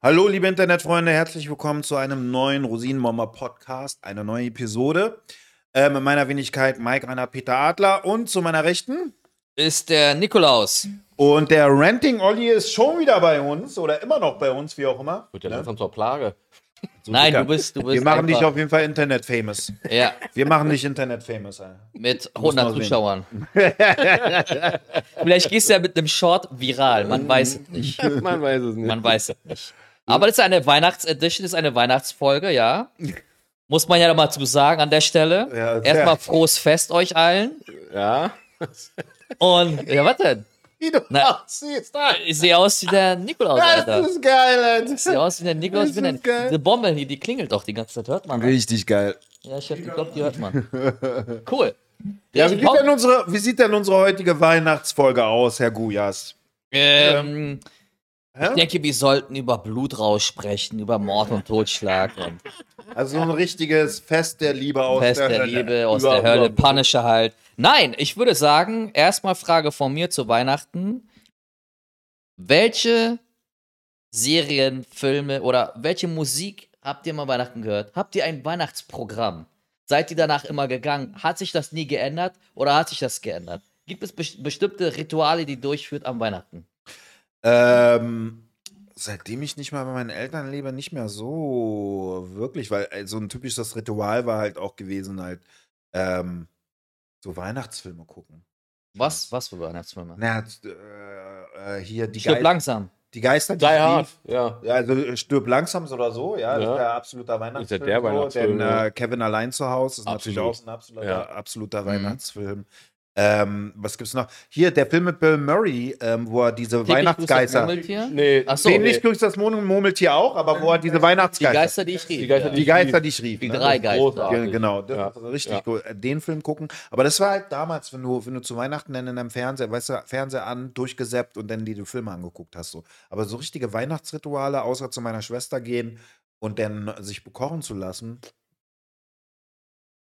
Hallo, liebe Internetfreunde, herzlich willkommen zu einem neuen Rosinenmommer Podcast, eine neue Episode. Äh, mit meiner Wenigkeit Mike Rainer Peter Adler und zu meiner Rechten. Ist der Nikolaus. Und der Ranting Olli ist schon wieder bei uns oder immer noch bei uns, wie auch immer. Wird ja Ne? langsam zur Plage. So Nein, du bist, du bist. Wir machen dich auf jeden Fall Internet-famous. Ja, Wir machen dich Internet-famous. Alter. mit Muss man 100 sehen. Zuschauern. Vielleicht gehst du ja mit einem Short viral. Man weiß es nicht. Man weiß es nicht. Man weiß es nicht. Aber das ist eine Weihnachtsedition, das ist eine Weihnachtsfolge, ja. Muss man ja mal zu sagen an der Stelle. Ja, Erstmal frohes Fest euch allen. ja. Und, ja, was denn? Wie du Na. aussiehst. Ich sehe aus wie der Nikolaus, Alter. Das ist geil, Alter. Ich sehe aus wie der Nikolaus. Das ist geil. diese Bombe hier, die klingelt doch die ganze Zeit. Hört man? ne? Richtig geil. Ja, ich geglaubt, die hört man. Cool. Ja, wie sieht, denn unsere, wie sieht denn unsere heutige Weihnachtsfolge aus, Herr Gujas? Ähm, Hä? ich denke, wir sollten über Blutrausch sprechen, über Mord und Totschlag und Also so ein richtiges Fest der Liebe aus Fest der, der Hölle. Liebe aus Über- der Hölle, über- Punisher halt. Nein, ich würde sagen, erstmal Frage von mir zu Weihnachten. Welche Serien, Filme oder welche Musik habt ihr mal Weihnachten gehört? Habt ihr ein Weihnachtsprogramm? Seid ihr danach immer gegangen? Hat sich das nie geändert oder hat sich das geändert? Gibt es bes- bestimmte Rituale, die durchführt am Weihnachten? Ähm, seitdem ich nicht mal bei meinen Eltern lebe, nicht mehr so wirklich, weil äh, so ein typisches Ritual war halt auch gewesen, halt ähm, so Weihnachtsfilme gucken. Was? Was für Weihnachtsfilme? Na, äh, äh, hier die, Stirb Gei langsam. die Geister, die Die Hard. Ja. Ja, also äh, stirb langsam oder so, ja, das Ja. ist der absoluter Weihnachtsfilm. der so, Weihnachtsfilm, Denn äh, Kevin allein zu Hause ist natürlich Absolut. auch ein absoluter, Ja. absoluter Mhm. Ähm, was gibt's noch? Hier, der Film mit Bill Murray, ähm, wo er diese Täglich grüßt das Weihnachtsgeister. Murmeltier? Nee, Ach so. Den nicht grüßt das Murmel- Murmeltier auch, aber wo er diese Die Weihnachtsgeister. Geister, die ich rief. Die Geister, ja. die Geister, die ich rief. Die ne? drei Geister. großartig. Ja, genau, das Ja. richtig Ja. cool. Den Film gucken. Aber das war halt damals, wenn du, wenn du zu Weihnachten dann in deinem Fernseher, weißt du, Fernseher an, durchgesäppt und dann die, die Filme angeguckt hast. So. Aber so richtige Weihnachtsrituale, außer zu meiner Schwester gehen und dann sich bekochen zu lassen.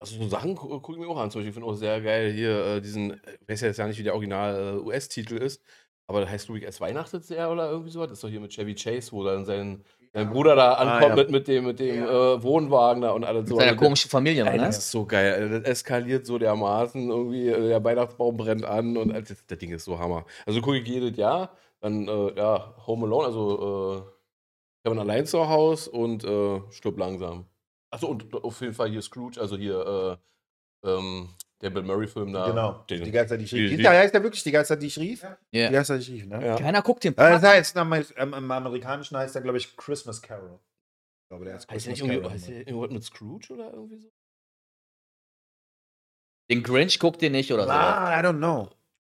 Also so Sachen gu- gucke ich mir auch an. Zum Beispiel, ich finde auch sehr geil hier äh, diesen, ich weiß ja jetzt ja nicht, wie der Original äh, US-Titel ist, aber der heißt, glaube ich, erst Weihnachtsjahr oder irgendwie sowas. Das ist doch hier mit Chevy Chase, wo dann sein, sein Bruder da ankommt ja. mit, mit dem, mit dem äh, Wohnwagen da und alles so. seiner Also, komischen Familie, Ey, ne? das ist so geil. Alter. Das eskaliert so dermaßen. Irgendwie, äh, der Weihnachtsbaum brennt an und äh, das, das Ding ist so Hammer. Also gucke ich jedes Jahr. Dann, äh, ja, Home Alone, also äh, Kevin allein zu Hause und äh, stirb langsam. Achso, und auf jeden Fall hier Scrooge, also hier äh, ähm, der Bill Murray-Film da. genau. Den, Die Geister, die ich rief. die- Die, heißt ja wirklich die Geister, die ich rief? Ja. Die Geister, die ich rief, ne? ja. Keiner guckt den Äh, das Part. heißt, im, im, Amerikanischen heißt der, glaube ich, Christmas Carol. Ich glaube, der heißt Heißt der Christmas nicht irgendwie, Carol. heißt der irgendwas mit Scrooge oder irgendwie so? Den Grinch guckt den nicht oder so. Ah, I don't know.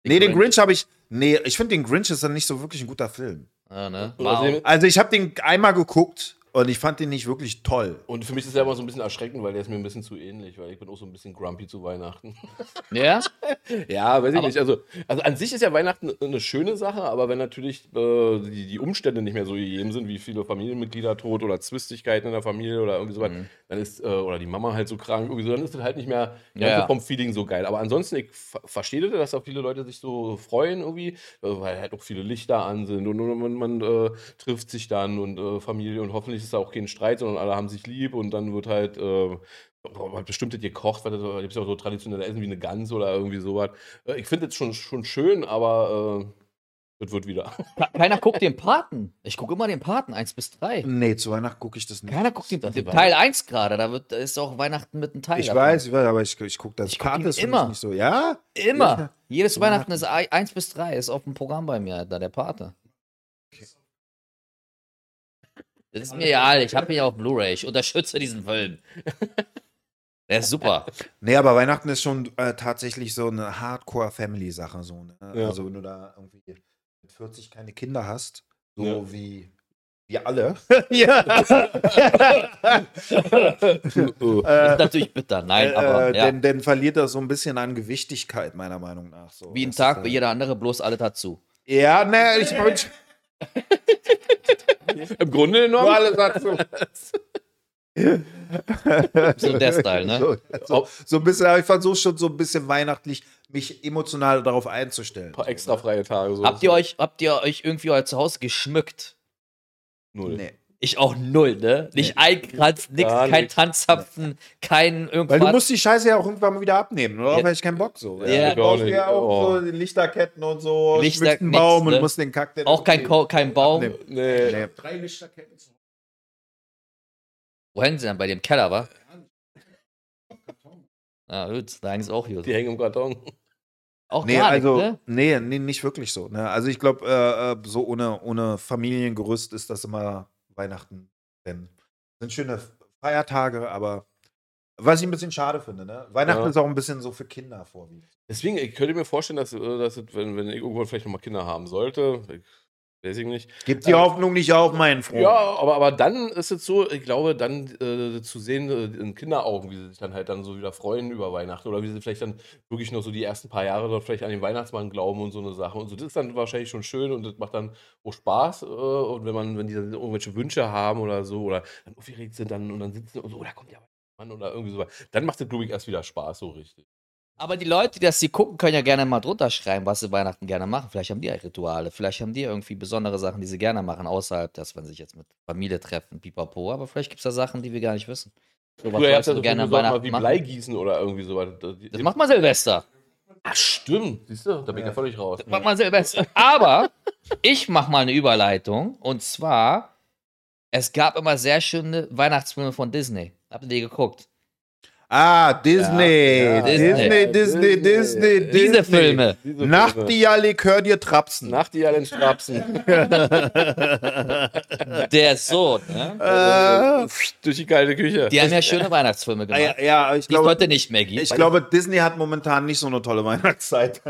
Den nee, den Grinch. Grinch habe ich. Nee, ich finde den Grinch ist dann nicht so wirklich ein guter Film. Ja, ne? Wow. Also ich habe den einmal geguckt und ich fand den nicht wirklich toll. Und für mich ist der immer so ein bisschen erschreckend, weil der ist mir ein bisschen zu ähnlich, weil ich bin auch so ein bisschen grumpy zu Weihnachten. Ja? Ja, weiß ich Aber- nicht. Also, also an sich ist ja Weihnachten eine schöne Sache, aber wenn natürlich äh, die, die Umstände nicht mehr so gegeben sind, wie viele Familienmitglieder tot oder Zwistigkeiten in der Familie oder irgendwie sowas, Mhm. dann ist, äh, oder die Mama halt so krank, irgendwie so, dann ist das halt nicht mehr Ja, ja. vom Feeling so geil. Aber ansonsten, ich ver- verstehe das, dass da viele Leute sich so freuen irgendwie, äh, weil halt auch viele Lichter an sind und, und man, man äh, trifft sich dann und äh, Familie und hoffentlich ist da auch kein Streit, sondern alle haben sich lieb und dann wird halt äh, hat bestimmt gekocht, weil da gibt es ja auch so traditionelle Essen wie eine Gans oder irgendwie sowas. Äh, Ich finde das schon, schon schön, aber äh, das wird wieder. Ke- Keiner guckt den Paten. Ich gucke immer den Paten, 1 bis 3. Nee, zu Weihnachten gucke ich das nicht. Keiner guckt den war- Teil 1 gerade. Da, wird, ist auch Weihnachten mit einem Teil. Ich weiß, ich weiß, aber ich, ich gucke das. Ich guck ist immer. nicht so. Ja? Immer. Ja. Jedes Weihnachten ist 1 bis 3. Ist auf dem Programm bei mir, da der Pate. Das ist mir egal. Ich habe ihn ja auf Blu-ray. Ich unterstütze diesen Film. Der ist super. Nee, aber Weihnachten ist schon äh, tatsächlich so eine Hardcore-Family-Sache. So, ne? Ja. Also, wenn du da irgendwie mit 40 keine Kinder hast, so Ja. wie wir alle. ja. Das ist natürlich bitter. Nein, aber äh, ja. denn, denn verliert das so ein bisschen an Gewichtigkeit, meiner Meinung nach. So. wie ein Das Tag, ist, wie äh, jeder andere, bloß alle dazu. Ja, ne, ich Im Grunde nur genommen. alle dazu. So der Style, ne? So, so, so ein bisschen, aber ich versuche schon so ein bisschen weihnachtlich, mich emotional darauf einzustellen. Ein paar extra freie Tage. So. Habt ihr euch, habt ihr euch irgendwie euer Zuhause geschmückt? Null. Nee. Ich auch null, ne? Nicht ein Kranz, nix, Gar kein nix. Tanzzapfen, kein irgendwas. Weil du musst die Scheiße ja auch irgendwann mal wieder abnehmen, oder? Ja. Weil ich keinen Bock so. Ja. du brauchst ja auch Oh. so die Lichterketten und so, Lichter- schmückst einen nix, Baum ne? und musst den Kack dann auch kein, Ko kein Baum. Nee. Nee. Drei Lichterketten zu Wo hängen sie denn? Bei im Keller, wa? Ja, gut, da hängen sie auch gut. Die hängen im Karton. Auch Nee, also, nicht, ne? nee, nee, nicht wirklich so. Ne? Also ich glaube, äh, äh, so ohne, ohne Familiengerüst ist das immer Weihnachten. Denn sind schöne Feiertage, aber was ich ein bisschen schade finde, ne? Weihnachten Ja. ist auch ein bisschen so für Kinder vorwiegend. Deswegen, ich könnte mir vorstellen, dass, äh, dass wenn, wenn ich irgendwann vielleicht nochmal Kinder haben sollte, ich, weiß ich nicht. Gib die Also- Hoffnung nicht auf, mein Freund. Ja, aber, aber dann ist es so, ich glaube, dann äh, zu sehen äh, in Kinderaugen, wie sie sich dann halt dann so wieder freuen über Weihnachten oder wie sie vielleicht dann wirklich noch so die ersten paar Jahre dort vielleicht an den Weihnachtsmann glauben und so eine Sache und so. Das ist dann wahrscheinlich schon schön und das macht dann auch Spaß. Äh, und wenn man, wenn die dann irgendwelche Wünsche haben oder so oder dann aufgeregt sind dann und dann sitzen und so, oh, da kommt ja Mann oder irgendwie so, dann macht es, glaube ich, erst wieder Spaß, so richtig. Aber die Leute, die das hier gucken, können ja gerne mal drunter schreiben, was sie Weihnachten gerne machen. Vielleicht haben die ja Rituale, vielleicht haben die irgendwie besondere Sachen, die sie gerne machen, außerhalb, dass man sich jetzt mit Familie treffen, pipapo. Aber vielleicht gibt es da Sachen, die wir gar nicht wissen. So, was Früher wolltest ihr du so gerne mal Weihnachten wie machen? Bleigießen oder irgendwie so. Das, Das macht man Silvester. Ach, stimmt. Siehst du, da bin ich ja Ja. völlig raus. Das macht man Silvester. Aber ich mach mal eine Überleitung. Und zwar, es gab immer sehr schöne Weihnachtsfilme von Disney. Habt ihr die geguckt? Ah, Disney. Ja, Disney, Disney. Disney, Disney, Diese Disney. Filme. Diese Filme. dir, Likör dir Trapsen. Nach die allen Strapsen. Der Sohn. Ne? Äh, Durch die kalte Küche. Die haben ja schöne Weihnachtsfilme Ah, gemacht. ja, ja, ich Die es glaube, heute nicht mehr gibt. ich glaube, Disney hat momentan nicht so eine tolle Weihnachtszeit.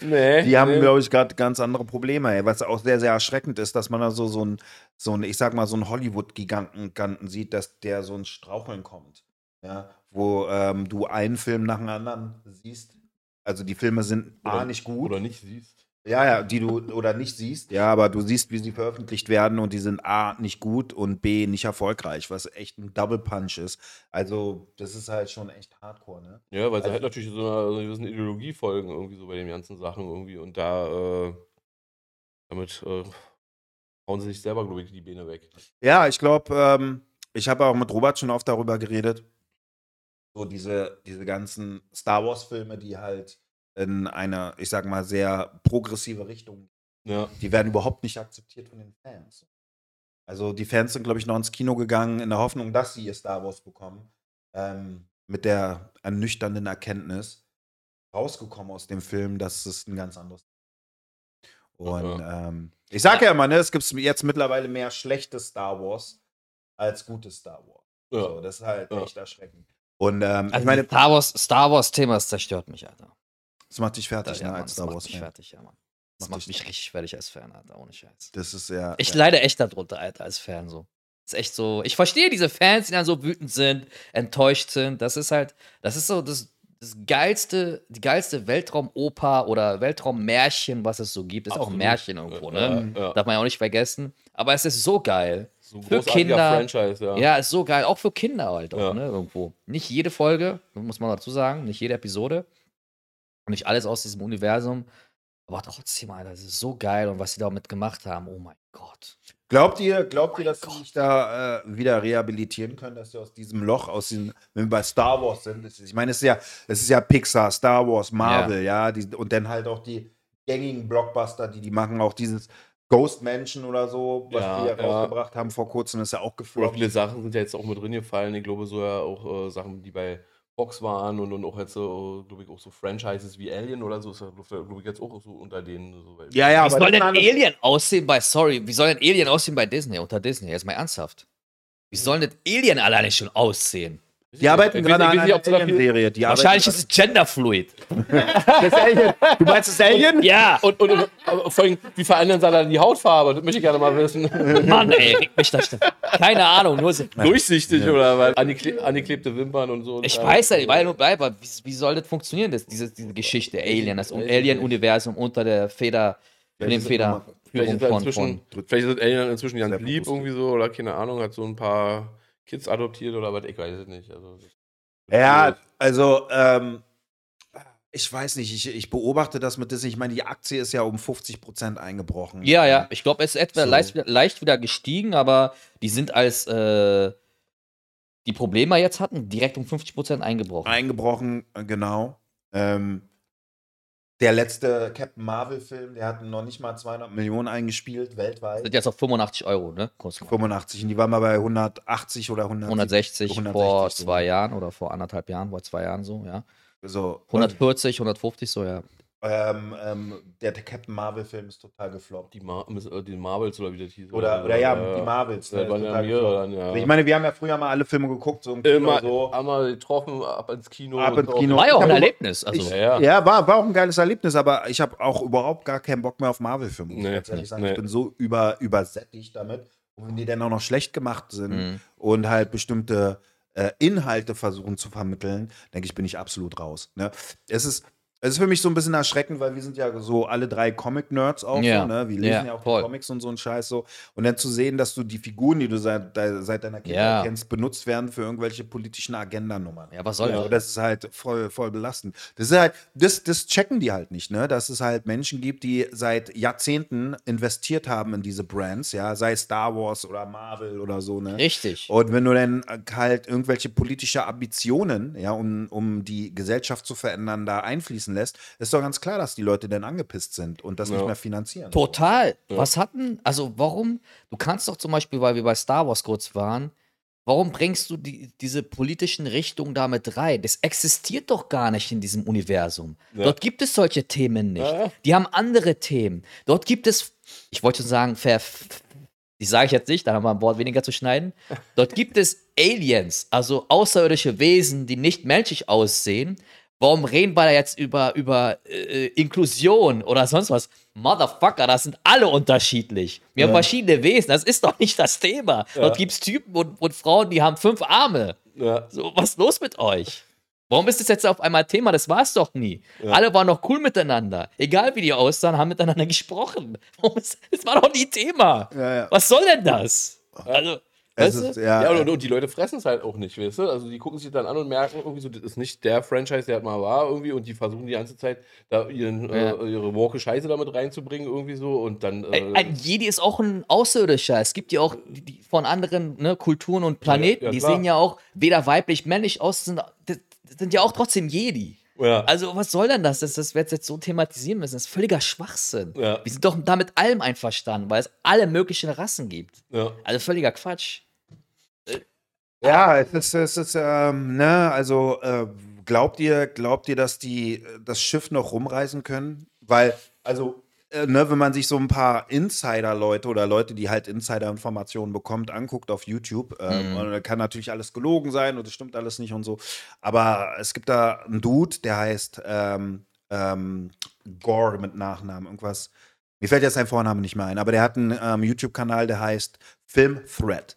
nee, Die haben, nee. glaube ich, gerade ganz andere Probleme, ey, was auch sehr, sehr erschreckend ist, dass man da so, so ein, so ein, ich sag mal, so ein Hollywood-Giganten Giganten sieht, dass der so ein Straucheln kommt. Ja, wo ähm, du einen Film nach dem anderen siehst. Also die Filme sind A Oder- nicht gut. Oder nicht siehst. Ja, ja, die du oder nicht siehst, ja, aber du siehst, wie sie veröffentlicht werden und die sind A nicht gut und B nicht erfolgreich, was echt ein Double Punch ist. Also, das ist halt schon echt hardcore, ne? Ja, weil sie Also- halt natürlich so einer, so gewissen Ideologie folgen, irgendwie so bei den ganzen Sachen irgendwie. Und da, äh, damit äh, hauen sie sich selber, glaube ich, die Beine weg. Ja, ich glaube, ähm, ich habe auch mit Robert schon oft darüber geredet. So diese, diese ganzen Star Wars-Filme, die halt in eine, ich sag mal, sehr progressive Richtung, Ja. die werden überhaupt nicht akzeptiert von den Fans. Also die Fans sind, glaube ich, noch ins Kino gegangen in der Hoffnung, dass sie ihr Star Wars bekommen. Ähm, mit der ernüchternden Erkenntnis rausgekommen aus dem Film, dass es ein ganz anderes und ähm, ich sage ja immer, ne, es gibt jetzt mittlerweile mehr schlechtes Star Wars als gutes Star Wars. Ja. So, das ist halt Ja. echt erschreckend. Und ähm, Also ich meine, das Star Wars, Star Wars Thema, das zerstört mich, Alter. das macht dich fertig, ja, ne, Mann, als das Star macht Wars mich Fan. fertig, ja, Mann. Das Macht macht mich richtig fertig als Fan, Alter, ohne Scheiß. Das ist ja. Ich ja. leide echt darunter, Alter, als Fan so. Das ist echt so. Ich verstehe diese Fans, die dann so wütend sind, enttäuscht sind. Das ist halt, das ist so das, das geilste, die geilste Weltraumoper oder Weltraummärchen, was es so gibt. Ist auch ein. Märchen irgendwo, ne? Ja, ja. Darf man ja auch nicht vergessen. Aber es ist so geil. So ein Für Kinder. Franchise, ja. Ja, ist so geil. Auch für Kinder halt auch, Ja. ne? Irgendwo. Nicht jede Folge, muss man dazu sagen, nicht jede Episode. Und nicht alles aus diesem Universum. Aber trotzdem, Alter, das ist so geil und was sie damit gemacht haben, oh mein Gott. Glaubt ihr, glaubt ihr, dass sie Gott. sich da äh, wieder rehabilitieren können, dass sie aus diesem Loch, aus diesem, wenn wir bei Star Wars sind, das ist, ich meine, es ist ja, es ist ja Pixar, Star Wars, Marvel, ja, die, und dann halt auch die gängigen Blockbuster, die die machen, auch dieses Ghost Mansion oder so, was Ja, die ja ja. rausgebracht haben vor kurzem, ist ja auch Oder gefloppt. viele Sachen sind ja jetzt auch mit drin gefallen. Ich glaube, so ja auch äh, Sachen, die bei Fox waren und, und auch jetzt so, glaube ich, auch so Franchises wie Alien oder so, ist ja, glaube ich, jetzt auch so unter denen. So, weil- Ja, ja, Wie soll denn Alien aussehen bei, sorry, wie soll denn Alien aussehen bei Disney, unter Disney? Jetzt mal ernsthaft. Wie soll denn Alien alleine schon aussehen? Die arbeiten gerade an einer Alien-Serie. Die Wahrscheinlich ist es genderfluid. das Alien. Du meinst das Alien? Ja, Und, und, und aber vor allem, wie verändern sie dann die Hautfarbe? Das möchte ich gerne mal wissen. Mann, ey, regt mich das. Keine Ahnung, nur so. Durchsichtig oder weil angekle angeklebte Wimpern und so. Ich weiß ja, weil nur bleibe, wie, wie soll das funktionieren, das, diese, diese Geschichte Alien, das Alien-Universum unter der Feder, für den Vielleicht ist das Federführung Vielleicht ist, er von, inzwischen, vielleicht ist Alien inzwischen ganz lieb irgendwie so oder keine Ahnung, hat so ein paar Kids adoptiert oder was, ich weiß es nicht. Also, Ja, also, ähm, Ich weiß nicht, ich, ich beobachte das mit Disney. Ich meine, die Aktie ist ja um 50 Prozent eingebrochen. Ja, ja, ich glaube, es ist etwa So. leicht, leicht wieder gestiegen, aber die sind als äh, die Probleme jetzt hatten, direkt um 50% eingebrochen. Eingebrochen, äh, genau. Ähm, der letzte Captain Marvel-Film, der hat noch nicht mal 200 Millionen eingespielt, weltweit. sind jetzt auf 85 Euro, ne? Kostet 85 und die waren mal bei 180 oder 100, 160, 160 vor so. zwei Jahren oder vor anderthalb Jahren, vor zwei Jahren so, ja. So, 140, 150 so, ja. Ähm, ähm, der, der Captain Marvel-Film ist total gefloppt. Die, Mar äh, die Marvels oder wie das hieß. Oder, oder ja, die Marvels. Ne, ja dann, ja. Also ich meine, wir haben ja früher mal alle Filme geguckt, so im Kino Immer so. einmal getroffen, ab ins Kino. Ab ins. Kino. War ja auch ein Ja, Erlebnis. Also, ich, Ja, ja, ja. war, war auch ein geiles Erlebnis, aber ich habe auch überhaupt gar keinen Bock mehr auf Marvel-Filme. muss ich Nee, ganz ehrlich sagen. nee. Ich bin so über, übersättigt damit. Und wenn die dann auch noch schlecht gemacht sind Mhm. und halt bestimmte äh, Inhalte versuchen zu vermitteln, denke ich, bin ich absolut raus. Ne? Es ist. Es ist für mich so ein bisschen erschreckend, weil wir sind ja so alle drei Comic-Nerds auch Ja. so, ne? Wir lesen Ja, ja, auch Comics und so ein Scheiß so. Und dann zu sehen, dass du die Figuren, die du seit, seit deiner Kindheit Ja. kennst, benutzt werden für irgendwelche politischen Agendanummern. ja, was soll Ja, das? das ist halt voll, voll belastend. Das ist halt, das, das checken die halt nicht, ne? Dass es halt Menschen gibt, die seit Jahrzehnten investiert haben in diese Brands, ja, sei es Star Wars oder Marvel oder so, ne? Richtig. Und wenn du dann halt irgendwelche politische Ambitionen, ja, um, um die Gesellschaft zu verändern, da einfließen lässt, ist doch ganz klar, dass die Leute dann angepisst sind und das Ja. nicht mehr finanzieren. Total. Was hatten, also warum, du kannst doch zum Beispiel, weil wir bei Star Wars kurz waren, warum bringst du die, diese politischen Richtungen da mit rein? Das existiert doch gar nicht in diesem Universum. Ja. Dort gibt es solche Themen nicht. Ja, ja. Die haben andere Themen. Dort gibt es, ich wollte schon sagen, ver, die sage ich jetzt nicht, da haben wir ein Wort weniger zu schneiden. Dort gibt es Aliens, also außerirdische Wesen, die nicht menschlich aussehen. Warum reden wir da jetzt über, über äh, Inklusion oder sonst was? Motherfucker, das sind alle unterschiedlich. Wir haben verschiedene Wesen, das ist doch nicht das Thema. Dort gibt es Typen und, und Frauen, die haben fünf Arme. Ja. So, was ist los mit euch? Warum ist das jetzt auf einmal Thema? Das war es doch nie. Alle waren noch cool miteinander. Egal wie die aussahen, haben miteinander gesprochen. Warum ist, das war doch nie Thema. Ja, ja. Was soll denn das? Also, weißt ist, du? ja, Ja, äh, und, und die Leute fressen es halt auch nicht, weißt du? Also die gucken sich dann an und merken irgendwie so, das ist nicht der Franchise, der halt mal war irgendwie und die versuchen die ganze Zeit da ihren, Ja. äh, ihre woke Scheiße damit reinzubringen irgendwie so und dann... Äh, Ein, ein Jedi ist auch ein Außerirdischer. Es gibt ja auch die, die von anderen ne, Kulturen und Planeten, ja, die sehen ja auch weder weiblich, männlich aus, sind, sind ja auch trotzdem Jedi. ja. Also, was soll denn das? Das, das wird jetzt so thematisieren müssen. Das ist völliger Schwachsinn. Ja. Wir sind doch da mit allem einverstanden, weil es alle möglichen Rassen gibt. ja. Also völliger Quatsch. Ja, es ist, es ist ähm, ne, also äh, glaubt ihr, glaubt ihr, dass die äh, das Schiff noch rumreisen können? Weil, also, äh, ne, wenn man sich so ein paar Insider-Leute oder Leute, die halt Insider-Informationen bekommt, anguckt auf YouTube, ähm, Mhm. kann natürlich alles gelogen sein und es stimmt alles nicht und so. Aber es gibt da einen Dude, der heißt ähm, ähm, Gore mit Nachnamen, irgendwas. Mir fällt jetzt sein Vorname nicht mehr ein, aber der hat einen ähm, YouTube-Kanal, der heißt Film Threat.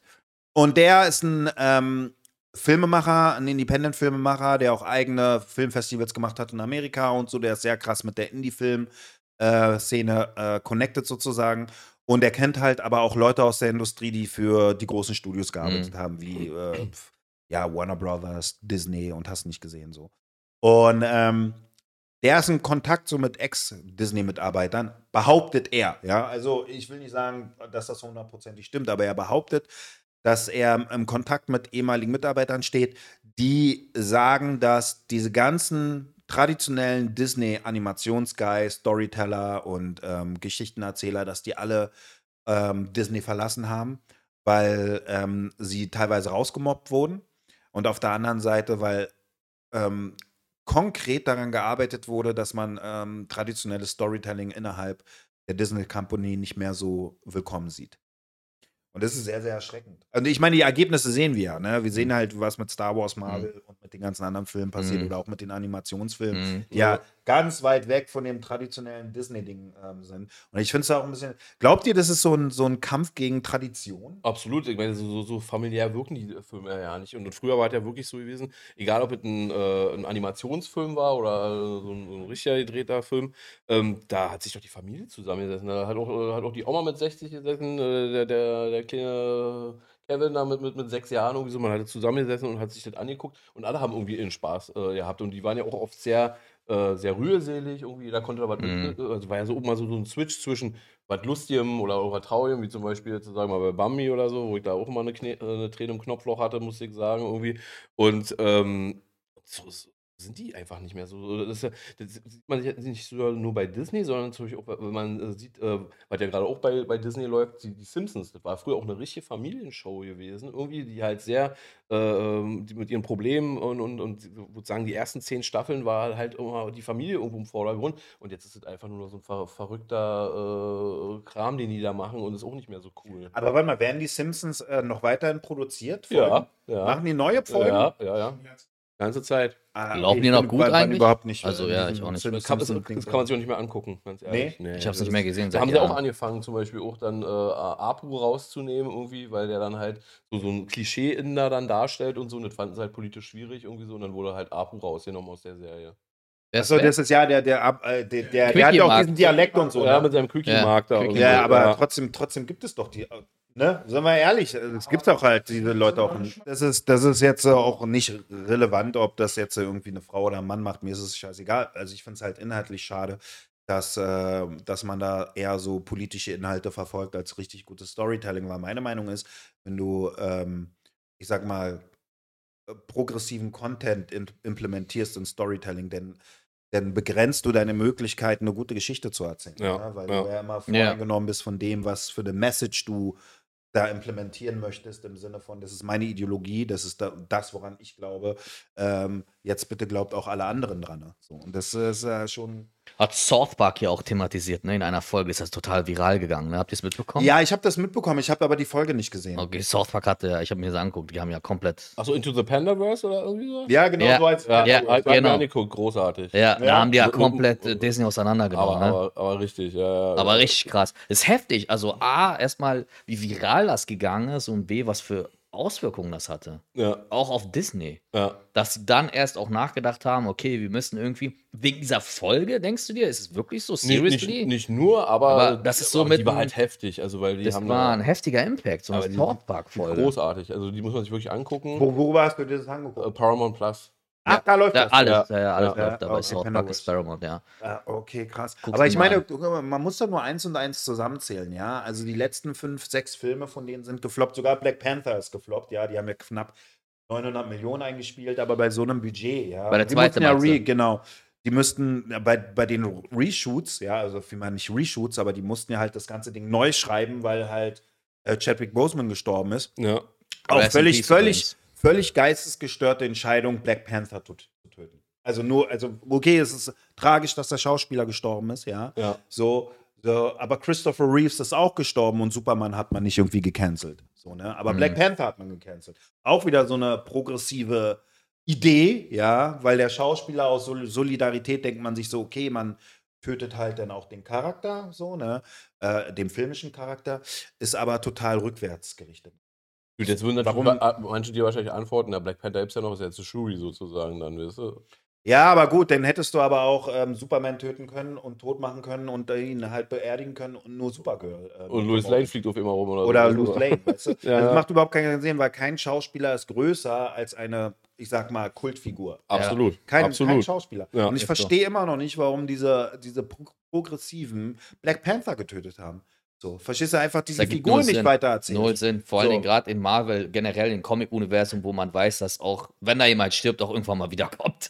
Und der ist ein ähm, Filmemacher, ein Independent-Filmemacher, der auch eigene Filmfestivals gemacht hat in Amerika und so. Der ist sehr krass mit der Indie-Film-Szene äh, connected sozusagen. Und er kennt halt aber auch Leute aus der Industrie, die für die großen Studios gearbeitet haben, wie äh, ja, Warner Brothers, Disney und hast nicht gesehen so. Und ähm, der ist in Kontakt so mit Ex-Disney-Mitarbeitern, behauptet er. Ja, also ich will nicht sagen, dass das hundertprozentig stimmt, aber er behauptet, dass er im Kontakt mit ehemaligen Mitarbeitern steht, die sagen, dass diese ganzen traditionellen Disney-Animationsguys, Storyteller und ähm, Geschichtenerzähler, dass die alle ähm, Disney verlassen haben, weil ähm, sie teilweise rausgemobbt wurden. Und auf der anderen Seite, weil ähm, konkret daran gearbeitet wurde, dass man ähm, traditionelles Storytelling innerhalb der Disney Company nicht mehr so willkommen sieht. Und das ist sehr, sehr erschreckend. Und ich meine, die Ergebnisse sehen wir ja. Ne? Wir sehen halt, was mit Star Wars, Marvel und mit den ganzen anderen Filmen passiert Mhm. oder auch mit den Animationsfilmen, Mhm. die ja ganz weit weg von dem traditionellen Disney-Ding ähm, sind. Und ich finde es auch ein bisschen. Glaubt ihr, das ist so ein, so ein Kampf gegen Tradition? Absolut, ich meine, so, so, familiär wirken die Filme ja nicht. Und, und früher war es ja wirklich so gewesen, egal ob es ein, äh, ein Animationsfilm war oder äh, so, ein, so ein richtiger gedrehter Film, ähm, da hat sich doch die Familie zusammengesessen. Da hat auch, äh, hat auch die Oma mit 60 gesessen, äh, der, der, der kleine Kevin da mit, mit, mit sechs Jahren irgendwie so, man hatte zusammengesessen und hat sich das angeguckt und alle haben irgendwie ihren Spaß äh, gehabt. Und die waren ja auch oft sehr äh, sehr rührselig, irgendwie, da konnte da was, Mhm. mit, also war ja so mal so, so ein Switch zwischen was Lustigem oder auch was Traurigem, wie zum Beispiel jetzt sagen wir mal bei Bambi oder so, wo ich da auch immer eine, Kne äh, eine Träne im Knopfloch hatte, muss ich sagen, irgendwie. Und ähm, so, so sind die einfach nicht mehr so. Das, ist ja- das sieht man ja nicht so nur bei Disney, sondern zum Beispiel auch, wenn man äh, sieht, äh, was ja gerade auch bei, bei Disney läuft, die, die Simpsons, das war früher auch eine richtige Familienshow gewesen, irgendwie, die halt sehr äh, ähm, die mit ihren Problemen und, und, und sozusagen die ersten zehn Staffeln war halt immer die Familie irgendwo im Vordergrund und jetzt ist es einfach nur noch so ein ver verrückter äh, Kram, den die da machen und ist auch nicht mehr so cool. Aber warte mal, werden die Simpsons äh, noch weiterhin produziert? Ja, Folgen? ja. Machen die neue Folgen? Ja, ja, ja. Ganze Zeit. Ah, Laufen ich die noch gut bei- eigentlich? Überhaupt nicht. Also, ja, in ich auch nicht. Das kann, das, das kann man sich auch nicht mehr angucken, ganz ehrlich. Ich habe es nicht mehr gesehen. Da haben sie auch angefangen, zum Beispiel auch dann äh, Apu rauszunehmen, irgendwie, weil der dann halt so, so ein Klischee-Inder dann darstellt und so. Und das fanden sie halt politisch schwierig irgendwie so. Und dann wurde halt Apu rausgenommen aus der Serie. Wer Achso, das ist ja der, der, äh, der, der, der hat ja auch diesen Dialekt und so. ja, ne? mit seinem Quickie-Markt da. Ja, so, aber ja. trotzdem, trotzdem gibt es doch die. Ne? Sind wir ehrlich, es gibt auch halt diese Leute auch. Das ist, das ist jetzt auch nicht relevant, ob das jetzt irgendwie eine Frau oder ein Mann macht. Mir ist es scheißegal. Also ich finde es halt inhaltlich schade, dass, äh, dass man da eher so politische Inhalte verfolgt als richtig gutes Storytelling. Weil meine Meinung ist, wenn du, ähm, ich sag mal, progressiven Content in, implementierst in Storytelling, denn dann begrenzt du deine Möglichkeiten, eine gute Geschichte zu erzählen. Ja, ne? Weil ja. du ja immer Ja. voreingenommen bist von dem, was für eine Message du da implementieren möchtest, im Sinne von, das ist meine Ideologie, das ist da, das, woran ich glaube. Ähm, jetzt bitte glaubt auch alle anderen dran. Ne? So, und das ist äh, schon. Hat South Park ja auch thematisiert, ne? In einer Folge ist das total viral gegangen, ne? Habt ihr es mitbekommen? Ja, ich habe das mitbekommen, ich habe aber die Folge nicht gesehen. Okay, South Park hatte, ja- ich habe mir das angeguckt, die haben ja komplett. Achso, Into the Pandaverse oder irgendwie so? Ja, genau Ja. so als. ja, Ja, mir genau. angeguckt, großartig. Ja, da Ja. haben die ja komplett äh, Disney auseinandergenommen, aber, ne? aber, aber richtig, ja. ja. Aber richtig krass. Ist heftig. Also A, erstmal, wie viral das gegangen ist und B, was für Auswirkungen das hatte. Ja, Auch auf Disney. ja. Dass sie dann erst auch nachgedacht haben, okay, wir müssen irgendwie, wegen dieser Folge, denkst du dir, ist es wirklich so Nicht, seriously? nicht, nicht nur, aber, Aber das ist so aber mit die war halt heftig. Also, weil die das haben war ein da, heftiger Impact, so eine die- South Park-Folge. großartig. Also, die muss man sich wirklich angucken. Wo, worüber hast du dir das Äh, angeguckt? Paramount Plus. Ach, da läuft Da, das. alles, Ja. ja, ja, alles Ja. läuft da bei Okay, South Park Pendergrass. Experiment, ja. Okay, krass. Guck's Aber ich meine, an. man muss doch nur eins und eins zusammenzählen, ja. Also die letzten fünf, sechs Filme von denen sind gefloppt. Sogar Black Panther ist gefloppt, ja. Die haben ja knapp 900 Millionen eingespielt, aber bei so einem Budget, ja. Bei der die zweiten mussten ja re, genau. Die müssten ja, bei, bei den Reshoots, ja, also vielmehr nicht Reshoots, aber die mussten ja halt das ganze Ding neu schreiben, weil halt äh, Chadwick Boseman gestorben ist. Ja. Auch völlig, völlig, übrigens. Völlig geistesgestörte Entscheidung, Black Panther zu, töten. Also nur, also okay, es ist tragisch, dass der Schauspieler gestorben ist, ja. Ja. So, so, aber Christopher Reeves ist auch gestorben und Superman hat man nicht irgendwie gecancelt. So, ne? Aber Mhm. Black Panther hat man gecancelt. Auch wieder so eine progressive Idee, ja, weil der Schauspieler aus Sol Solidarität denkt man sich so, okay, man tötet halt dann auch den Charakter, so, ne? Äh, den filmischen Charakter, ist aber total rückwärts gerichtet. Gut, jetzt würden natürlich Warum- wa- manche dir wahrscheinlich antworten, der Black Panther ist ja noch, ist ja zu Shuri sozusagen dann, weißt du? Ja, aber gut, dann hättest du aber auch ähm, Superman töten können und tot machen können und ihn halt beerdigen können und nur Supergirl. ähm, Und Louis. Lane fliegt auf immer rum oder, Oder so. Louis Lane, weißt du? Ja. Also das macht überhaupt keinen Sinn, weil kein Schauspieler ist größer als eine, ich sag mal, Kultfigur. Absolut, Kein, absolut. kein Schauspieler. Ja, und ich so. verstehe immer noch nicht, warum diese, diese pro progressiven Black Panther getötet haben. So, verstehst du einfach diese Da gibt Figur null nicht Sinn. weiter erzählen? Null Sinn. Vor allen So. Dingen gerade in Marvel, generell im Comic-Universum, wo man weiß, dass auch, wenn da jemand stirbt, auch irgendwann mal wiederkommt.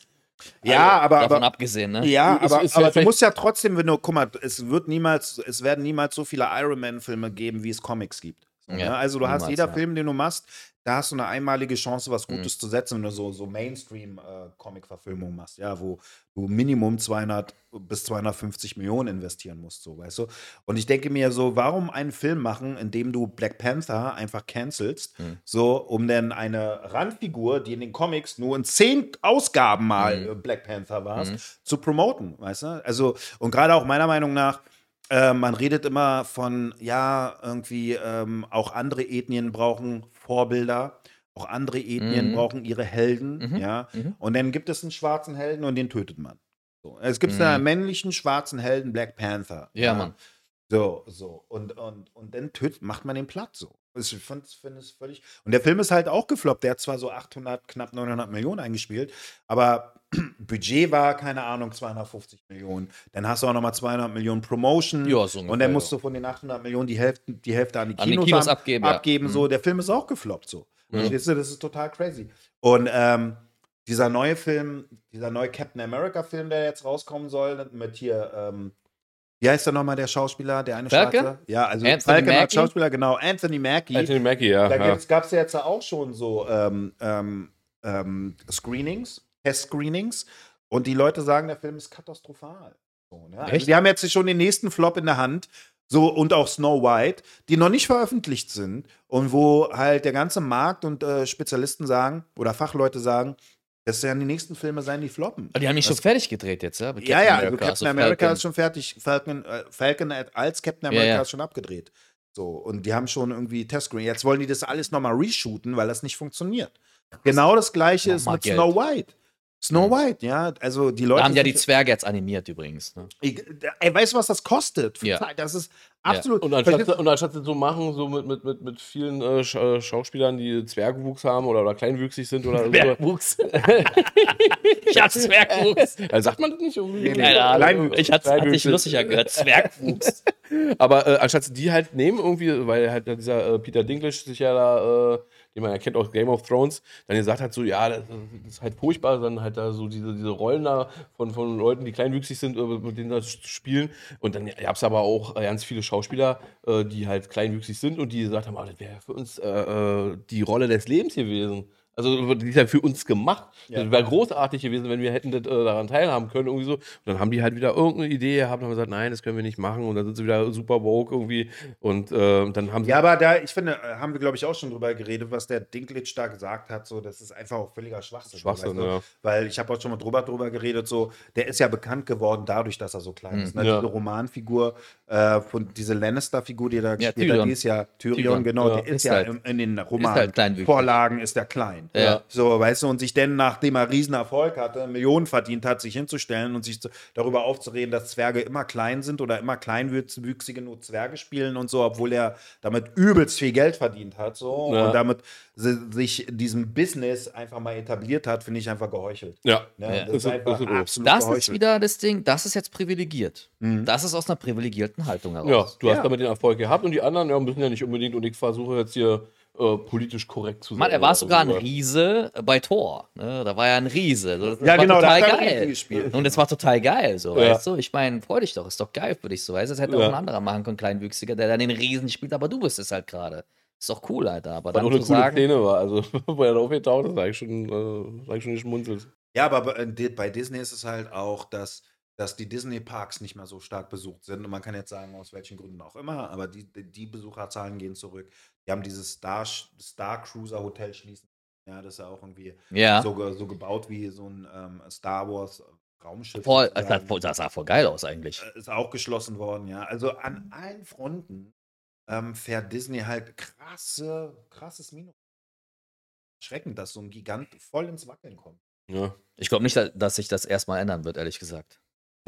Ja, aber, Davon aber abgesehen, ne? Ja, Ist- aber, ist aber ja du musst ja trotzdem, wenn du, guck mal, es wird niemals, es werden niemals so viele Iron Man-Filme geben, wie es Comics gibt. Ja, ne? Also du hast niemals, jeder ja. Film, den du machst, da hast du eine einmalige Chance, was Mhm. Gutes zu setzen, wenn du so, so Mainstream-Comic-Verfilmungen machst, ja, wo du Minimum 200 bis 250 Millionen investieren musst, so, weißt du? Und ich denke mir so, warum einen Film machen, in dem du Black Panther einfach cancelst, Mhm. so, um dann eine Randfigur, die in den Comics nur in zehn Ausgaben mal Mhm. äh, Black Panther warst, Mhm. zu promoten, weißt du? Also, und gerade auch meiner Meinung nach, äh, man redet immer von, ja, irgendwie ähm, auch andere Ethnien brauchen Vorbilder, auch andere Ethnien Mhm. brauchen ihre Helden, Mhm. ja. Mhm. Und dann gibt es einen schwarzen Helden und den tötet man. So. Es gibt Mhm. einen männlichen schwarzen Helden, Black Panther. Ja, Mann. So, so. Und, und, und dann tötet, macht man den platt so. Ich finde find es völlig. Und der Film ist halt auch gefloppt. Der hat zwar so 800, knapp 900 Millionen eingespielt, aber Budget war, keine Ahnung, 250 Millionen. Dann hast du auch nochmal 200 Millionen Promotion. Ja, so und ungefähr, dann musst du von den 800 Millionen die Hälfte, die Hälfte an die An die Kinos, Kinos haben- abgeben, ja. abgeben Mhm. so. Der Film ist auch gefloppt so. Ja. Verstehst du? Das ist total crazy. Und ähm, dieser neue Film, dieser neue Captain America-Film, der jetzt rauskommen soll, mit hier, ähm, wie heißt der nochmal, der Schauspieler, der eine Falcon? Schwarze? Ja, also Anthony Mackie? Schauspieler, genau, Anthony Mackie. Anthony Mackie, ja. Da ja. gab es ja jetzt auch schon so ähm, ähm, ähm, Screenings, Test-Screenings. Und die Leute sagen, der Film ist katastrophal. So, ne? also die haben jetzt schon den nächsten Flop in der Hand. So, und auch Snow White, die noch nicht veröffentlicht sind und wo halt der ganze Markt und äh, Spezialisten sagen oder Fachleute sagen, das werden die nächsten Filme sein, die floppen. Die haben nicht schon fertig gedreht jetzt, ja? Ja, ja, also America, Captain also America Falcon. ist schon fertig. Falcon, äh, Falcon als Captain Ja, America ja. ist schon abgedreht. So, und die haben schon irgendwie Testscreen. Jetzt wollen die das alles nochmal reshooten, weil das nicht funktioniert. Genau das gleiche ist mit Geld. Snow White. Snow White, ja, also die Leute. Da haben ja die Zwerge jetzt animiert übrigens. Ne? Ey, weißt du, was das kostet? Ja. Das ist absolut. Und anstatt, du? und anstatt sie so machen, so mit, mit, mit, mit vielen äh, äh, Schauspielern, die Zwergwuchs haben oder, oder kleinwüchsig sind oder so. Zwergwuchs. ich hab Zwergwuchs. Äh, sagt man das nicht irgendwie? Nee. Kleinwüchs. Ich hatte Kleinwüchs. dich lustig angehört. Zwergwuchs. Aber äh, anstatt sie die halt nehmen, irgendwie, weil halt dieser äh, Peter Dinklage sich ja da, äh, den man ja kennt aus Game of Thrones, dann gesagt hat, so, ja, das, ist halt furchtbar, dann halt da so diese, diese Rollen da von, von Leuten, die kleinwüchsig sind, äh, mit denen das spielen. Und dann gab es aber auch ganz viele Schauspieler, äh, die halt kleinwüchsig sind und die gesagt haben, ah, das wäre für uns äh, äh, die Rolle des Lebens gewesen. Also die ist ja für uns gemacht. Ja. Das wäre großartig gewesen, wenn wir hätten das, äh, daran teilhaben können. Irgendwie so. Und dann haben die halt wieder irgendeine Idee gehabt und haben gesagt, nein, das können wir nicht machen. Und dann sind sie wieder super woke irgendwie. Und äh, dann haben sie. Ja, aber da, ich finde, haben wir, glaube ich, auch schon drüber geredet, was der Dinklage da gesagt hat. So, das ist einfach auch völliger Schwachsinn. Schwachsinn, weißt du? ja. Weil ich habe auch schon mal drüber, drüber geredet, so, der ist ja bekannt geworden dadurch, dass er so klein ist. Ne? Ja. Diese Romanfigur, äh, von diese Lannister-Figur, die da gespielt Tyrion. hat, die ist ja Tyrion, Tyrion, genau, ja. der ist, Ist ja halt- in, in den halt kleinwüchsig. Roman-Vorlagen ist der klein. Ja. So, weißt du, und sich denn, nachdem er riesen Erfolg hatte, Millionen verdient hat, sich hinzustellen und sich zu, darüber aufzureden, dass Zwerge immer klein sind oder immer kleinwüchsige nur Zwerge spielen und so, obwohl er damit übelst viel Geld verdient hat, so, Ja. und damit si- sich in diesem Business einfach mal etabliert hat, finde ich einfach geheuchelt. Ja. Ne? Ja. Das ist Ist- einfach ist- ist- absolut Das ist geheuchelt. wieder das Ding, das ist jetzt privilegiert. Mhm. Das ist aus einer privilegierten Haltung heraus. Ja, du hast damit den Erfolg gehabt und die anderen ja, müssen ja nicht unbedingt. Und ich versuche jetzt hier äh, politisch korrekt zu sein. Mann, er war sogar ein. Riese bei Thor. Ne? Da war er ein Riese. Das Ja, war genau, da total er geil. gespielt. Und das war total geil, so, Ja. weißt du? Ich meine, freu dich doch, ist doch geil für dich so, weißt du? Das hätte Ja. auch ein anderer machen können, Kleinwüchsiger, der dann den Riesen spielt, aber du bist es halt gerade. Ist doch cool, Alter. Aber Was dann auch eine zu coole sagen, Szene war. Also, wo er da aufgetaucht ist, sag ich schon, äh, sag ich schon geschmunzelt. Ja, aber bei, äh, bei Disney ist es halt auch, dass, dass die Disney-Parks nicht mehr so stark besucht sind. Und man kann jetzt sagen, aus welchen Gründen auch immer, aber die, die Besucherzahlen gehen zurück. Die haben dieses Star, Star Cruiser Hotel schließen. Ja, das ist ja auch irgendwie ja, so, so gebaut wie so ein ähm, Star Wars Raumschiff. voll, das, sah voll- das sah voll geil aus eigentlich. Äh, ist auch geschlossen worden, ja. Also an allen Fronten ähm, fährt Disney halt krasse, krasses Minus. Schreckend, dass so ein Gigant voll ins Wackeln kommt. Ja. Ich glaube nicht, da- dass sich das erstmal ändern wird, ehrlich gesagt.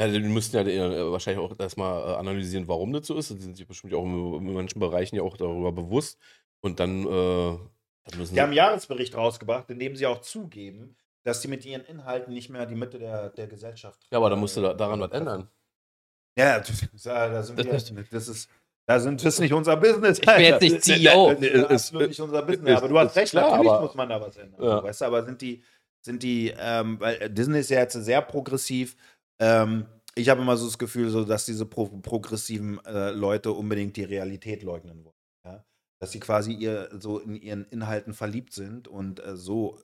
Ja, die müssten ja äh, wahrscheinlich auch erstmal äh, analysieren, warum das so ist. Die sind sich bestimmt auch in, manchen Bereichen ja auch darüber bewusst. Und dann, äh, dann müssen Die haben einen Jahresbericht rausgebracht, in dem sie auch zugeben, dass sie mit ihren Inhalten nicht mehr die Mitte der, der Gesellschaft. Ja, aber da musst du da, daran was ändern. Ja, das, da, sind wir. Das ist, da sind das ist nicht unser Business. Ich bin jetzt nicht CEO. Das ist absolut nicht unser Business. aber du hast recht, klar, natürlich aber- muss man da was ändern. Ja. Weißt du, aber sind die, sind die, ähm, weil Disney ist ja jetzt sehr progressiv. Ähm, ich habe immer so das Gefühl, so, dass diese pro progressiven äh, Leute unbedingt die Realität leugnen wollen. Ja? Dass sie quasi ihr so in ihren Inhalten verliebt sind und äh, so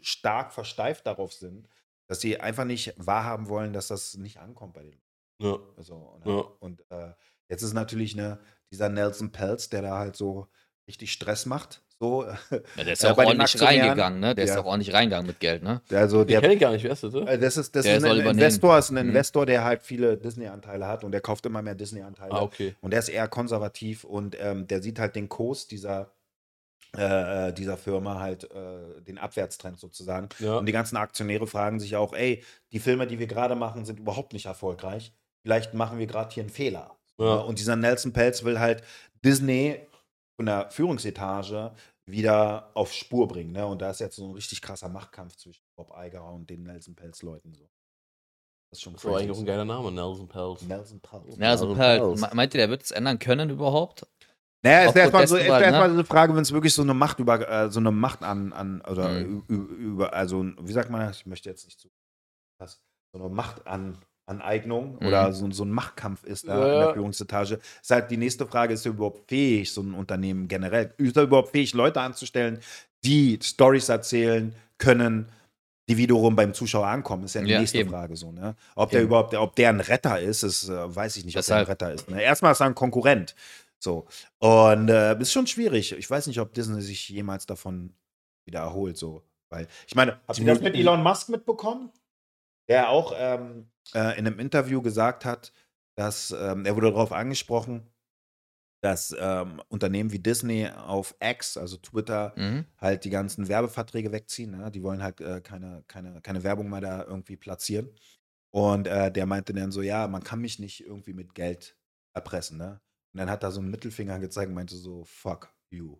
stark versteift darauf sind, dass sie einfach nicht wahrhaben wollen, dass das nicht ankommt bei den Ja. so, ne? Ja. Und äh, jetzt ist natürlich ne, dieser Nelson Pelz, der da halt so richtig Stress macht. So, Ja, der ist Ja, ja auch ordentlich reingegangen, ne? Der ist Ja. auch ordentlich reingegangen mit Geld, ne? also Den der, kenne ich gar nicht, wer ist das? äh, das ist, das Der ist ein übernehmen. Investor, ist ein Mhm. Investor, der halt viele Disney-Anteile hat und der kauft immer mehr Disney-Anteile. Ah, okay. Und der ist eher konservativ und ähm, der sieht halt den Kurs dieser, äh, dieser Firma halt, äh, den Abwärtstrend sozusagen. Ja. Und die ganzen Aktionäre fragen sich auch, ey, die Filme, die wir gerade machen, sind überhaupt nicht erfolgreich. Vielleicht machen wir gerade hier einen Fehler. Ja. Und dieser Nelson Pelz will halt Disney von der Führungsetage wieder auf Spur bringen. Ne? Und da ist jetzt so ein richtig krasser Machtkampf zwischen Bob Iger und den Nelson Pelz-Leuten. So. Das ist schon So eigentlich auch ein geiler Name, Nelson Pelz. Nelson Pelz. Also Perl, Pelz. me- meint ihr, der wird es ändern können überhaupt? Naja, wäre erstmal so, bald, erstmal ne? so eine Frage, wenn es wirklich so eine Macht über, äh, so eine Macht an, an oder Mhm. über, also wie sagt man das? Ich möchte jetzt nicht zu so eine Macht an Aneignung Mhm. oder so, so ein Machtkampf ist da Ja, in der. Führungsetage. Ist halt die nächste Frage, ist er überhaupt fähig, so ein Unternehmen generell, ist er überhaupt fähig, Leute anzustellen, die Stories erzählen können, die wiederum beim Zuschauer ankommen, ist ja die Ja, nächste eben. Frage so, ne? Ob der Eben. überhaupt, ob der ein Retter ist, ist äh, weiß ich nicht, ob der ein. Retter ist. Ne? Erstmal ist er ein Konkurrent. So. Und äh, ist schon schwierig. Ich weiß nicht, ob Disney sich jemals davon wieder erholt. So. Weil, ich meine, habt ihr das mit Elon Musk mitbekommen? Der auch ähm, äh, in einem Interview gesagt hat, dass ähm, er wurde darauf angesprochen, dass ähm, Unternehmen wie Disney auf X, also Twitter, Mhm. halt die ganzen Werbeverträge wegziehen. Ne? Die wollen halt äh, keine, keine, keine Werbung mehr da irgendwie platzieren. Und äh, der meinte dann so, ja, man kann mich nicht irgendwie mit Geld erpressen. Ne? Und dann hat er so einen Mittelfinger gezeigt und meinte so, fuck you,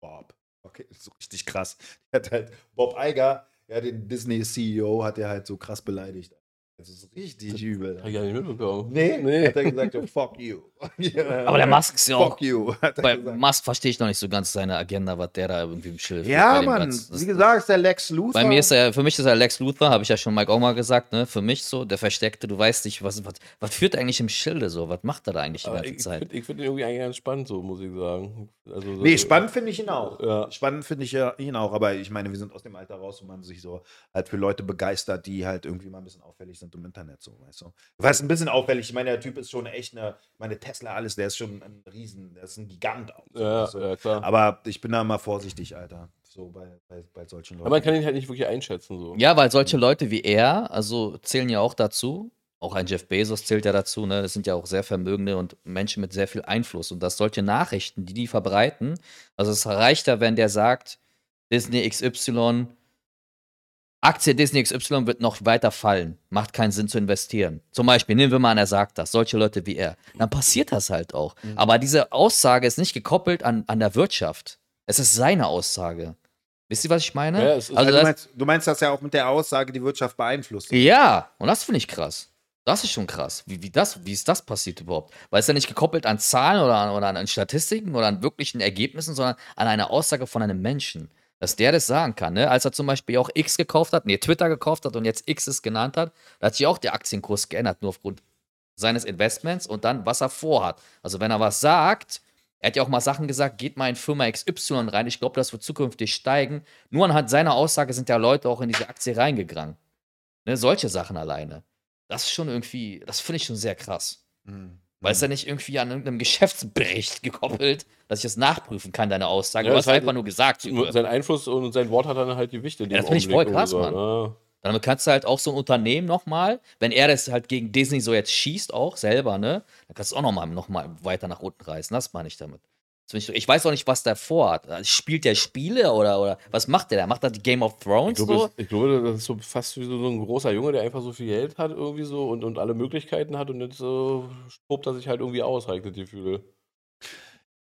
Bob. Okay, so richtig krass. Er hat halt Bob Iger, ja, den Disney-CEO, hat er halt so krass beleidigt. Das ist richtig übel. Hab ich gar nicht mitbekommen. Nee, Nee. hat er gesagt, ja, fuck you. Aber der Musk ist ja auch. Fuck you, Bei gesagt. Musk verstehe ich noch nicht so ganz seine Agenda, was der da irgendwie im Schild Ja, Mann, wie gesagt, ist der Lex Luthor. Bei mir ist er, für mich ist er Lex Luthor, habe ich ja schon Mike auch mal gesagt, ne? Für mich so, der Versteckte, du weißt nicht, was, was, was führt er eigentlich im Schilde so? Was macht er da eigentlich die Aber ganze ich Zeit? finde find ihn irgendwie eigentlich ganz spannend, so muss ich sagen. Also, so- Nee, spannend finde ich ihn auch. Ja. Spannend finde ich ja ihn auch, aber ich meine, wir sind aus dem Alter raus, wo man sich so halt für Leute begeistert, die halt irgendwie mal ein bisschen auffällig sind im Internet, so, weißt du. Was ein bisschen auffällig, ich meine, der Typ ist schon echt eine, meine Tesla, alles, der ist schon ein Riesen, der ist ein Gigant auch. so, Ja, weißt du. ja, klar. Aber ich bin da mal vorsichtig, Alter, so bei, bei, bei solchen Leuten. Aber man kann ihn halt nicht wirklich einschätzen. So. Ja, weil solche Leute wie er, also zählen ja auch dazu, auch ein Jeff Bezos zählt ja dazu, ne? Das sind ja auch sehr vermögende und Menschen mit sehr viel Einfluss. Und dass solche Nachrichten, die die verbreiten, also es reicht da, wenn der sagt, Disney XY, Aktie Disney XY wird noch weiter fallen, macht keinen Sinn zu investieren. Zum Beispiel, nehmen wir mal an, er sagt das, solche Leute wie er. Dann passiert das halt auch. Aber diese Aussage ist nicht gekoppelt an, an der Wirtschaft. Es ist seine Aussage. Wisst ihr, was ich meine? Ja, also, das- du, meinst, du meinst das ja auch mit der Aussage, die Wirtschaft beeinflusst. ja, und das finde ich krass. Das ist schon krass. Wie, wie, das, wie ist das passiert überhaupt? Weil es ja nicht gekoppelt an Zahlen oder an, oder an Statistiken oder an wirklichen Ergebnissen, sondern an einer Aussage von einem Menschen. Dass der das sagen kann, ne? Als er zum Beispiel auch X gekauft hat, nee, Twitter gekauft hat und jetzt X es genannt hat, da hat sich auch der Aktienkurs geändert, nur aufgrund seines Investments und dann, was er vorhat. Also, wenn er was sagt, er hat ja auch mal Sachen gesagt, geht mal in Firma XY rein, ich glaube, das wird zukünftig steigen. Nur anhand seiner Aussage sind ja Leute auch in diese Aktie reingegangen. Ne, solche Sachen alleine. Das ist schon irgendwie, das finde ich schon sehr krass. Mhm. Weil es ja nicht irgendwie an irgendeinem Geschäftsbericht gekoppelt, dass ich das nachprüfen kann, deine Aussage. Ja, du hast halt- einfach nur gesagt. Sein Einfluss und sein Wort hat dann halt Gewicht in dem Ja, das finde ich voll krass, so. Ja. Damit kannst du halt auch so ein Unternehmen nochmal, wenn er das halt gegen Disney so jetzt schießt, auch selber, ne, dann kannst du auch nochmal noch mal weiter nach unten reißen. Das meine ich damit. Ich, ich weiß auch nicht, was der vorhat. Spielt der Spiele oder, oder was macht der da? Macht er die Game of Ich Thrones glaube, so? ich glaube, das ist so fast wie so, so ein großer Junge, der einfach so viel Geld hat irgendwie so und, und alle Möglichkeiten hat und jetzt äh, tobt er sich halt irgendwie aus, habe ich das Gefühl.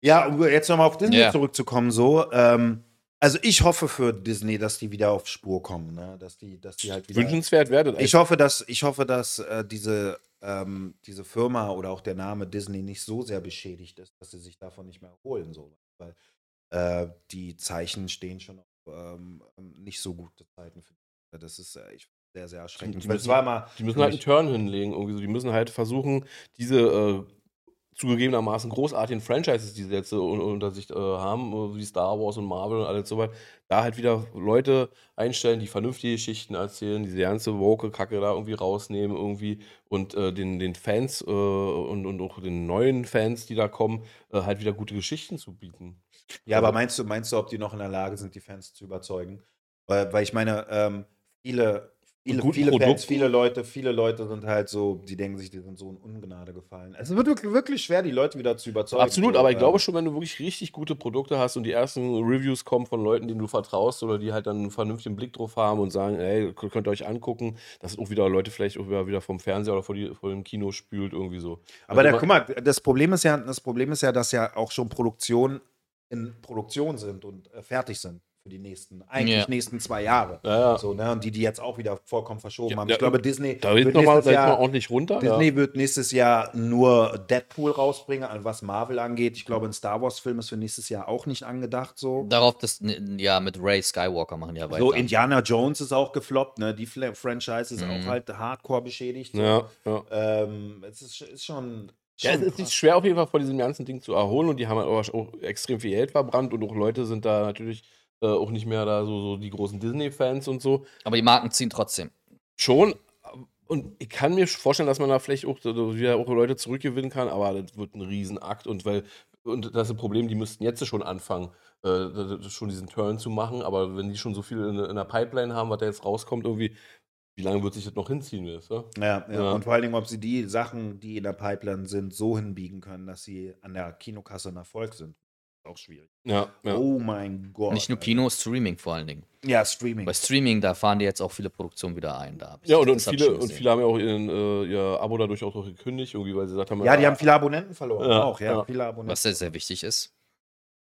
Ja, um jetzt nochmal auf Disney Ja. zurückzukommen, so. Ähm, also ich hoffe für Disney, dass die wieder auf Spur kommen, ne? Dass die, dass die halt wieder. Wünschenswert das Ich hoffe, dass, ich hoffe, dass äh, diese, ähm, diese Firma oder auch der Name Disney nicht so sehr beschädigt ist, dass sie sich davon nicht mehr erholen. So. Weil äh, die Zeichen stehen schon auf ähm, nicht so gute Zeiten. Für das ist äh, ich, sehr, sehr erschreckend. Die es müssen- Die müssen halt einen Turn hinlegen, irgendwie so. Die müssen halt versuchen, diese äh, zugegebenermaßen großartigen Franchises, die sie jetzt un- unter sich äh, haben, äh, wie Star Wars und Marvel und alles so weit, da halt wieder Leute einstellen, die vernünftige Geschichten erzählen, diese ganze woke-Kacke da irgendwie rausnehmen irgendwie und äh, den, den Fans äh, und, und auch den neuen Fans, die da kommen, äh, halt wieder gute Geschichten zu bieten. Ja, aber meinst du, meinst du, ob die noch in der Lage sind, die Fans zu überzeugen? Weil, weil ich meine, ähm, viele, viele, viele Fans, viele Leute, viele Leute sind halt so, die denken sich, die sind so in Ungnade gefallen. Es wird wirklich, wirklich schwer, die Leute wieder zu überzeugen. Absolut, so, aber ich ähm, glaube schon, wenn du wirklich richtig gute Produkte hast und die ersten Reviews kommen von Leuten, denen du vertraust oder die halt dann einen vernünftigen Blick drauf haben und sagen, ey, könnt ihr euch angucken, dass auch wieder Leute vielleicht auch wieder wieder vom Fernseher oder vor, die, vor dem Kino spült, irgendwie so. Aber Also da, guck mal, das Problem ist ja, das Problem ist ja, dass ja auch schon Produktionen in Produktion sind und äh, fertig sind für die nächsten, eigentlich Ja. nächsten zwei Jahre. Ja, ja. So, ne? Und die, die jetzt auch wieder vollkommen verschoben haben. Ich glaube, Disney Da wird nochmal nächstes Jahr, ordentlich runter. Disney wird nächstes Jahr nur Deadpool rausbringen, was Marvel angeht. Ich glaube, ein Star Wars-Film ist für nächstes Jahr auch nicht angedacht. So. Darauf das, ja, mit Ray Skywalker machen ja weiter. So, Indiana Jones ist auch gefloppt, ne? Die Franchise ist Mhm. auch halt hardcore beschädigt. So. Ja, ja. Ähm, es ist, ist schon. Ja, es ist nicht schwer auf jeden Fall vor diesem ganzen Ding zu erholen und die haben halt auch, auch extrem viel Geld verbrannt und auch Leute sind da natürlich äh, auch nicht mehr da so, so die großen Disney-Fans und so. Aber die Marken ziehen trotzdem. Schon. Und ich kann mir vorstellen, dass man da vielleicht auch so wieder auch Leute zurückgewinnen kann, aber das wird ein Riesenakt und weil und das ist ein Problem, die müssten jetzt schon anfangen, äh, schon diesen Turn zu machen, aber wenn die schon so viel in, in der Pipeline haben, was da jetzt rauskommt, irgendwie, wie lange wird sich das noch hinziehen? Weißt du? Ja, ja. Ja. und vor allen Dingen, ob sie die Sachen, die in der Pipeline sind, so hinbiegen können, dass sie an der Kinokasse ein Erfolg sind. Auch schwierig. Ja, ja. Oh mein Gott. Nicht nur. Kino, Streaming vor allen Dingen. Ja, Streaming. Bei Streaming, da fahren die jetzt auch viele Produktionen wieder ein. Da Ja, und, und, viele, und viele haben ja auch ihren, äh, ihr Abo dadurch auch noch gekündigt, irgendwie, weil sie gesagt haben, ja, die äh, haben viele Abonnenten verloren. Ja, auch, ja. ja. Viele Abonnenten. Was sehr, sehr wichtig ist.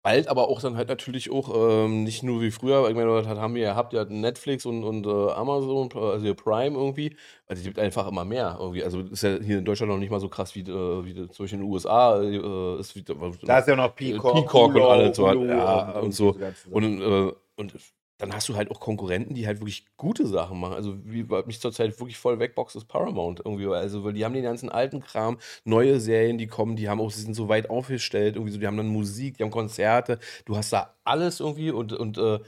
Bald aber auch dann halt natürlich auch ähm, nicht nur wie früher, ich meine, das haben wir ja habt, habt Netflix und, und äh, Amazon, also ihr Prime irgendwie, also es gibt einfach immer mehr irgendwie, also ist ja hier in Deutschland noch nicht mal so krass wie, äh, wie zum Beispiel in den USA äh, ist wie, Da ist ja noch Peacock, Peacock und Hulu, alles so, Hulu ja, und so. und, äh, und dann hast du halt auch Konkurrenten, die halt wirklich gute Sachen machen. Also, wie mich zurzeit wirklich voll wegboxt, ist Paramount irgendwie. Also, weil die haben den ganzen alten Kram, neue Serien, die kommen, die haben auch, sie sind so weit aufgestellt, irgendwie so, die haben dann Musik, die haben Konzerte, du hast da alles irgendwie und, und äh,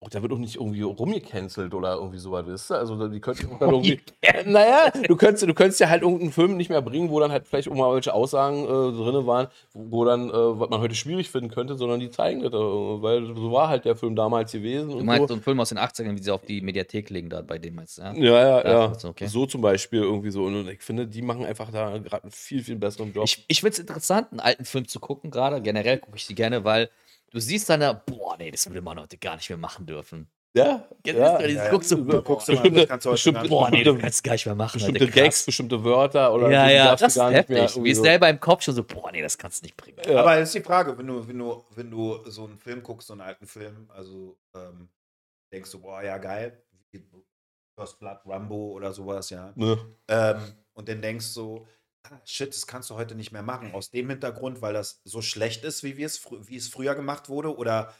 auch da wird auch nicht irgendwie rumgecancelt oder irgendwie sowas, wisst ihr? Also, die könnten dann irgendwie. naja, du könntest, du könntest ja halt irgendeinen Film nicht mehr bringen, wo dann halt vielleicht auch mal welche Aussagen äh, drin waren, wo, dann, äh, was man heute schwierig finden könnte, sondern die zeigen das, äh, weil so war halt der Film damals gewesen. Du meinst so so. einen Film aus den 80ern, wie sie auf die Mediathek legen, da bei dem jetzt, ja? Ja, ja, Ja, ja. so, okay. So zum Beispiel irgendwie so. Und ich finde, die machen einfach da gerade einen viel, viel besseren Job. Ich, ich finde es interessant, einen alten Film zu gucken, gerade. Generell gucke ich die gerne, weil du siehst dann da, boah, nee, das würde man heute gar nicht mehr machen dürfen. ja, Ja, ja. das ja, guckst du, ja. boah, Guckst du mal, Bestimmte- das kannst du heute bestimmte- gar nicht boah, nee, du kannst gar nicht mehr machen. bestimmte Alter. Gags, bestimmte Wörter oder Ja, so, ja, darfst du das ist gar nicht mehr heftig. Wie so- selber im Kopf schon so, boah, nee, das kannst du nicht bringen. Ja. Aber ist die Frage, wenn du, wenn du, wenn du so einen Film guckst, so einen alten Film, also ähm, denkst du, boah, ja geil, wie First Blood, Rambo oder sowas, ja. Ne? Ähm, und dann denkst du, ah, shit, das kannst du heute nicht mehr machen. Aus dem Hintergrund, weil das so schlecht ist, wie, wir es, wie es früher gemacht wurde, oder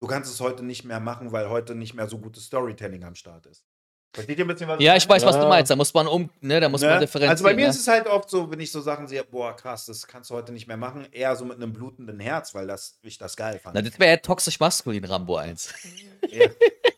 du kannst es heute nicht mehr machen, weil heute nicht mehr so gutes Storytelling am Start ist. Versteht ihr ein bisschen, was Ja, ich weiß, was du Ja. meinst. Da muss man um, ne, da muss man Ne? differenzieren. Also bei mir ne? ist es halt oft so, wenn ich so Sachen sehe, boah, krass, das kannst du heute nicht mehr machen, eher so mit einem blutenden Herz, weil das, ich das geil fand. Na, das wäre ja toxisch maskulin, Rambo 1. Ja.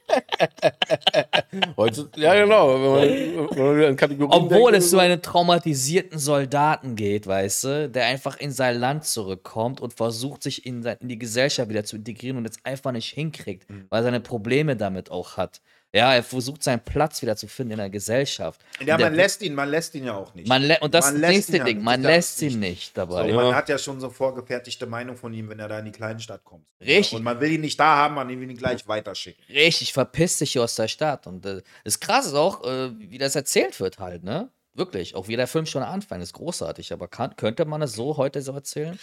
Heute, ja, genau. Wenn man, wenn man Obwohl es so einen traumatisierten Soldaten geht, weißt du, der einfach in sein Land zurückkommt und versucht, sich in, in die Gesellschaft wieder zu integrieren und es einfach nicht hinkriegt, Mhm. weil er seine Probleme damit auch hat. Ja, er versucht seinen Platz wieder zu finden in der Gesellschaft. ja, Und man lässt ihn, man lässt ihn ja auch nicht. Man und das Man nächste ja Ding, nicht, man lässt ihn nicht. so, dabei. Ja. Man hat ja schon so vorgefertigte Meinung von ihm, wenn er da in die Kleinstadt kommt. Richtig. Und man will ihn nicht da haben, man will ihn gleich weiterschicken. Richtig, verpiss dich hier aus der Stadt. Und äh, das Krasse ist auch, äh, wie das erzählt wird halt, ne? Wirklich, auch wie der Film schon anfängt, ist großartig. Aber kann, könnte man es so heute so erzählen?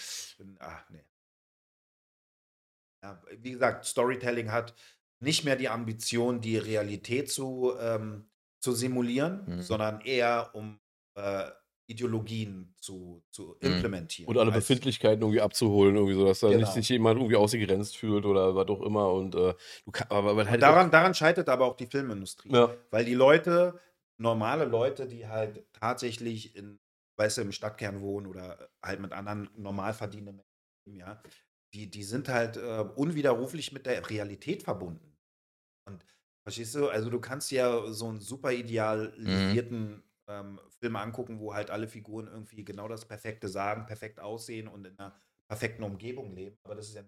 Ach, nee. Ja, wie gesagt, Storytelling hat nicht mehr die Ambition, die Realität zu, ähm, zu simulieren, Mhm. sondern eher um äh, Ideologien zu, zu Mhm. implementieren. Und alle Befindlichkeiten irgendwie abzuholen, irgendwie so, dass da Genau. nicht sich jemand irgendwie ausgegrenzt fühlt oder was auch immer. Und äh, du kann, aber, halt Daran, daran scheitert aber auch die Filmindustrie. Ja. Weil die Leute, normale Leute, die halt tatsächlich in, weißt du, im Stadtkern wohnen oder halt mit anderen normal verdienenden Menschen, ja, die, die sind halt äh, unwiderruflich mit der Realität verbunden. Und verstehst du, also du kannst ja so einen super idealisierten ähm, Film angucken, wo halt alle Figuren irgendwie genau das Perfekte sagen, perfekt aussehen und in einer perfekten Umgebung leben. Aber das ist ja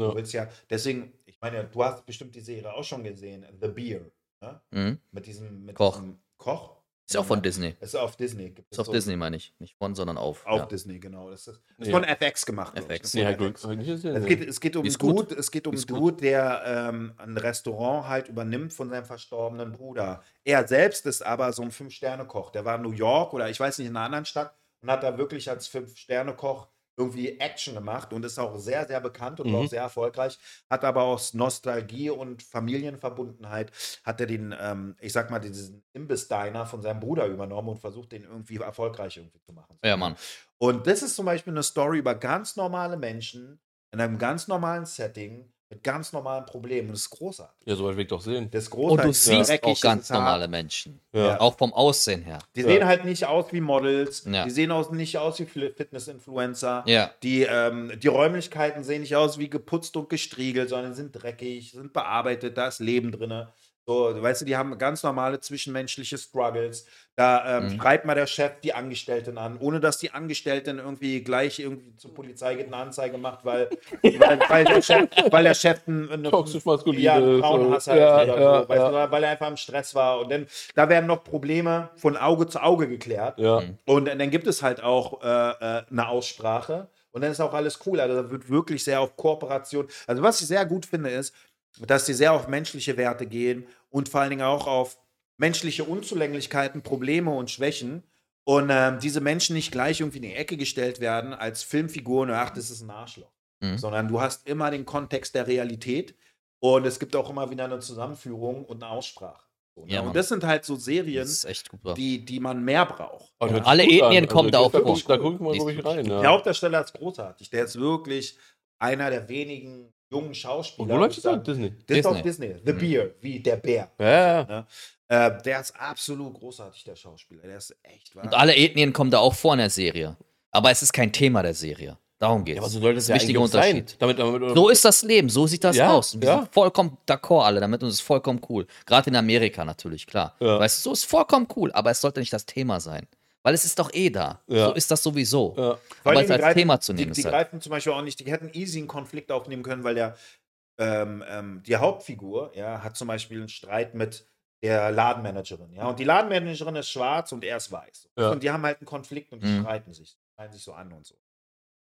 Du Ja. willst ja, deswegen, ich meine, du hast bestimmt die Serie auch schon gesehen, The Beer, ne? Mhm. Mit diesem mit Koch. Diesem Koch. Ist auch von Disney. Ist auf Disney. Gibt Ist es auf so- Disney, meine ich. Nicht von, sondern auf. Auf ja. Disney, genau. Das ist, ist Nee. von FX gemacht. FX. Halt FX. Es geht, es geht um Ist einen gut. Dude, es geht um Ist gut. Dude, der ähm, ein Restaurant halt übernimmt von seinem verstorbenen Bruder. Er selbst ist aber so ein Fünf-Sterne-Koch. Der war in New York oder ich weiß nicht, in einer anderen Stadt und hat da wirklich als Fünf-Sterne-Koch irgendwie Action gemacht und ist auch sehr, sehr bekannt und Mhm. auch sehr erfolgreich. Hat aber aus Nostalgie und Familienverbundenheit hat er den, ähm, ich sag mal, diesen Imbiss-Diner von seinem Bruder übernommen und versucht, den irgendwie erfolgreich irgendwie zu machen. Ja, Mann. Und das ist zum Beispiel eine Story über ganz normale Menschen in einem ganz normalen Setting mit ganz normalen Problemen. Und das ist großartig. Ja, soweit will ich doch sehen. Das ist Und großartig. du das ist siehst dreckig, auch ganz normale Menschen. Ja. Auch vom Aussehen her. Die Ja. sehen halt nicht aus wie Models, Ja. die sehen aus, nicht aus wie Fitness-Influencer. Ja. Die, ähm, die Räumlichkeiten sehen nicht aus wie geputzt und gestriegelt, sondern sind dreckig, sind bearbeitet, da ist Leben drin. So, weißt du, die haben ganz normale zwischenmenschliche Struggles. Da ähm, Mhm. schreibt mal der Chef die Angestellten an, ohne dass die Angestellten irgendwie gleich irgendwie zur Polizei geht, eine Anzeige macht, weil, weil, weil, der, Chef, weil der Chef ein, eine, Toxisch maskulin ja, Frauenhass so. hat Ja, oder ja, so, weißt ja. du, weil er einfach im Stress war. Und dann, da werden noch Probleme von Auge zu Auge geklärt. Ja. Mhm. Und dann gibt es halt auch äh, äh, eine Aussprache. Und dann ist auch alles cool. Also da wird wirklich sehr auf Kooperation. Also was ich sehr gut finde, ist, dass sie sehr auf menschliche Werte gehen und vor allen Dingen auch auf menschliche Unzulänglichkeiten, Probleme und Schwächen. Und ähm, diese Menschen nicht gleich irgendwie in die Ecke gestellt werden als Filmfiguren, ach, das ist ein Arschloch. Mhm. Sondern du hast immer den Kontext der Realität und es gibt auch immer wieder eine Zusammenführung und eine Aussprache. So, ne? Ja, und das sind halt so Serien, die, die man mehr braucht. Hört sich Alle Ethnien an. kommen da auch vor. Da gucken wir, ich, wirklich rein. Ja. Der Hauptdarsteller ist großartig. Der ist wirklich einer der wenigen jungen Schauspieler. Und wo läuft das an? Disney. Das ist auf Disney. Disney. The Mhm. Bear, wie der Bär. Ja, ja, ja. Äh, der ist absolut großartig, der Schauspieler. Der ist echt wahr. Und alle Ethnien kommen da auch vor in der Serie. Aber es ist kein Thema der Serie. Darum geht's. Ja, aber so sollte es Das ja wichtiger auch sein. Unterschied. Damit, damit, So ist das Leben, so sieht das Ja, aus. Wir ja. sind vollkommen d'accord alle damit und es ist vollkommen cool. Gerade in Amerika natürlich, klar. Ja. Weißt du, so ist vollkommen cool, aber es sollte nicht das Thema sein. Weil es ist doch eh da. Ja. So ist das sowieso. ja. Aber es als greifen- Thema zu nehmen Die, ist die halt. greifen zum Beispiel auch nicht, die hätten easy einen Konflikt aufnehmen können, weil der ähm, ähm, die Hauptfigur ja, hat zum Beispiel einen Streit mit der Ladenmanagerin. Ja, und die Ladenmanagerin ist schwarz und er ist weiß. Ja. Und die haben halt einen Konflikt und die Mhm. streiten sich, streiten sich so an und so.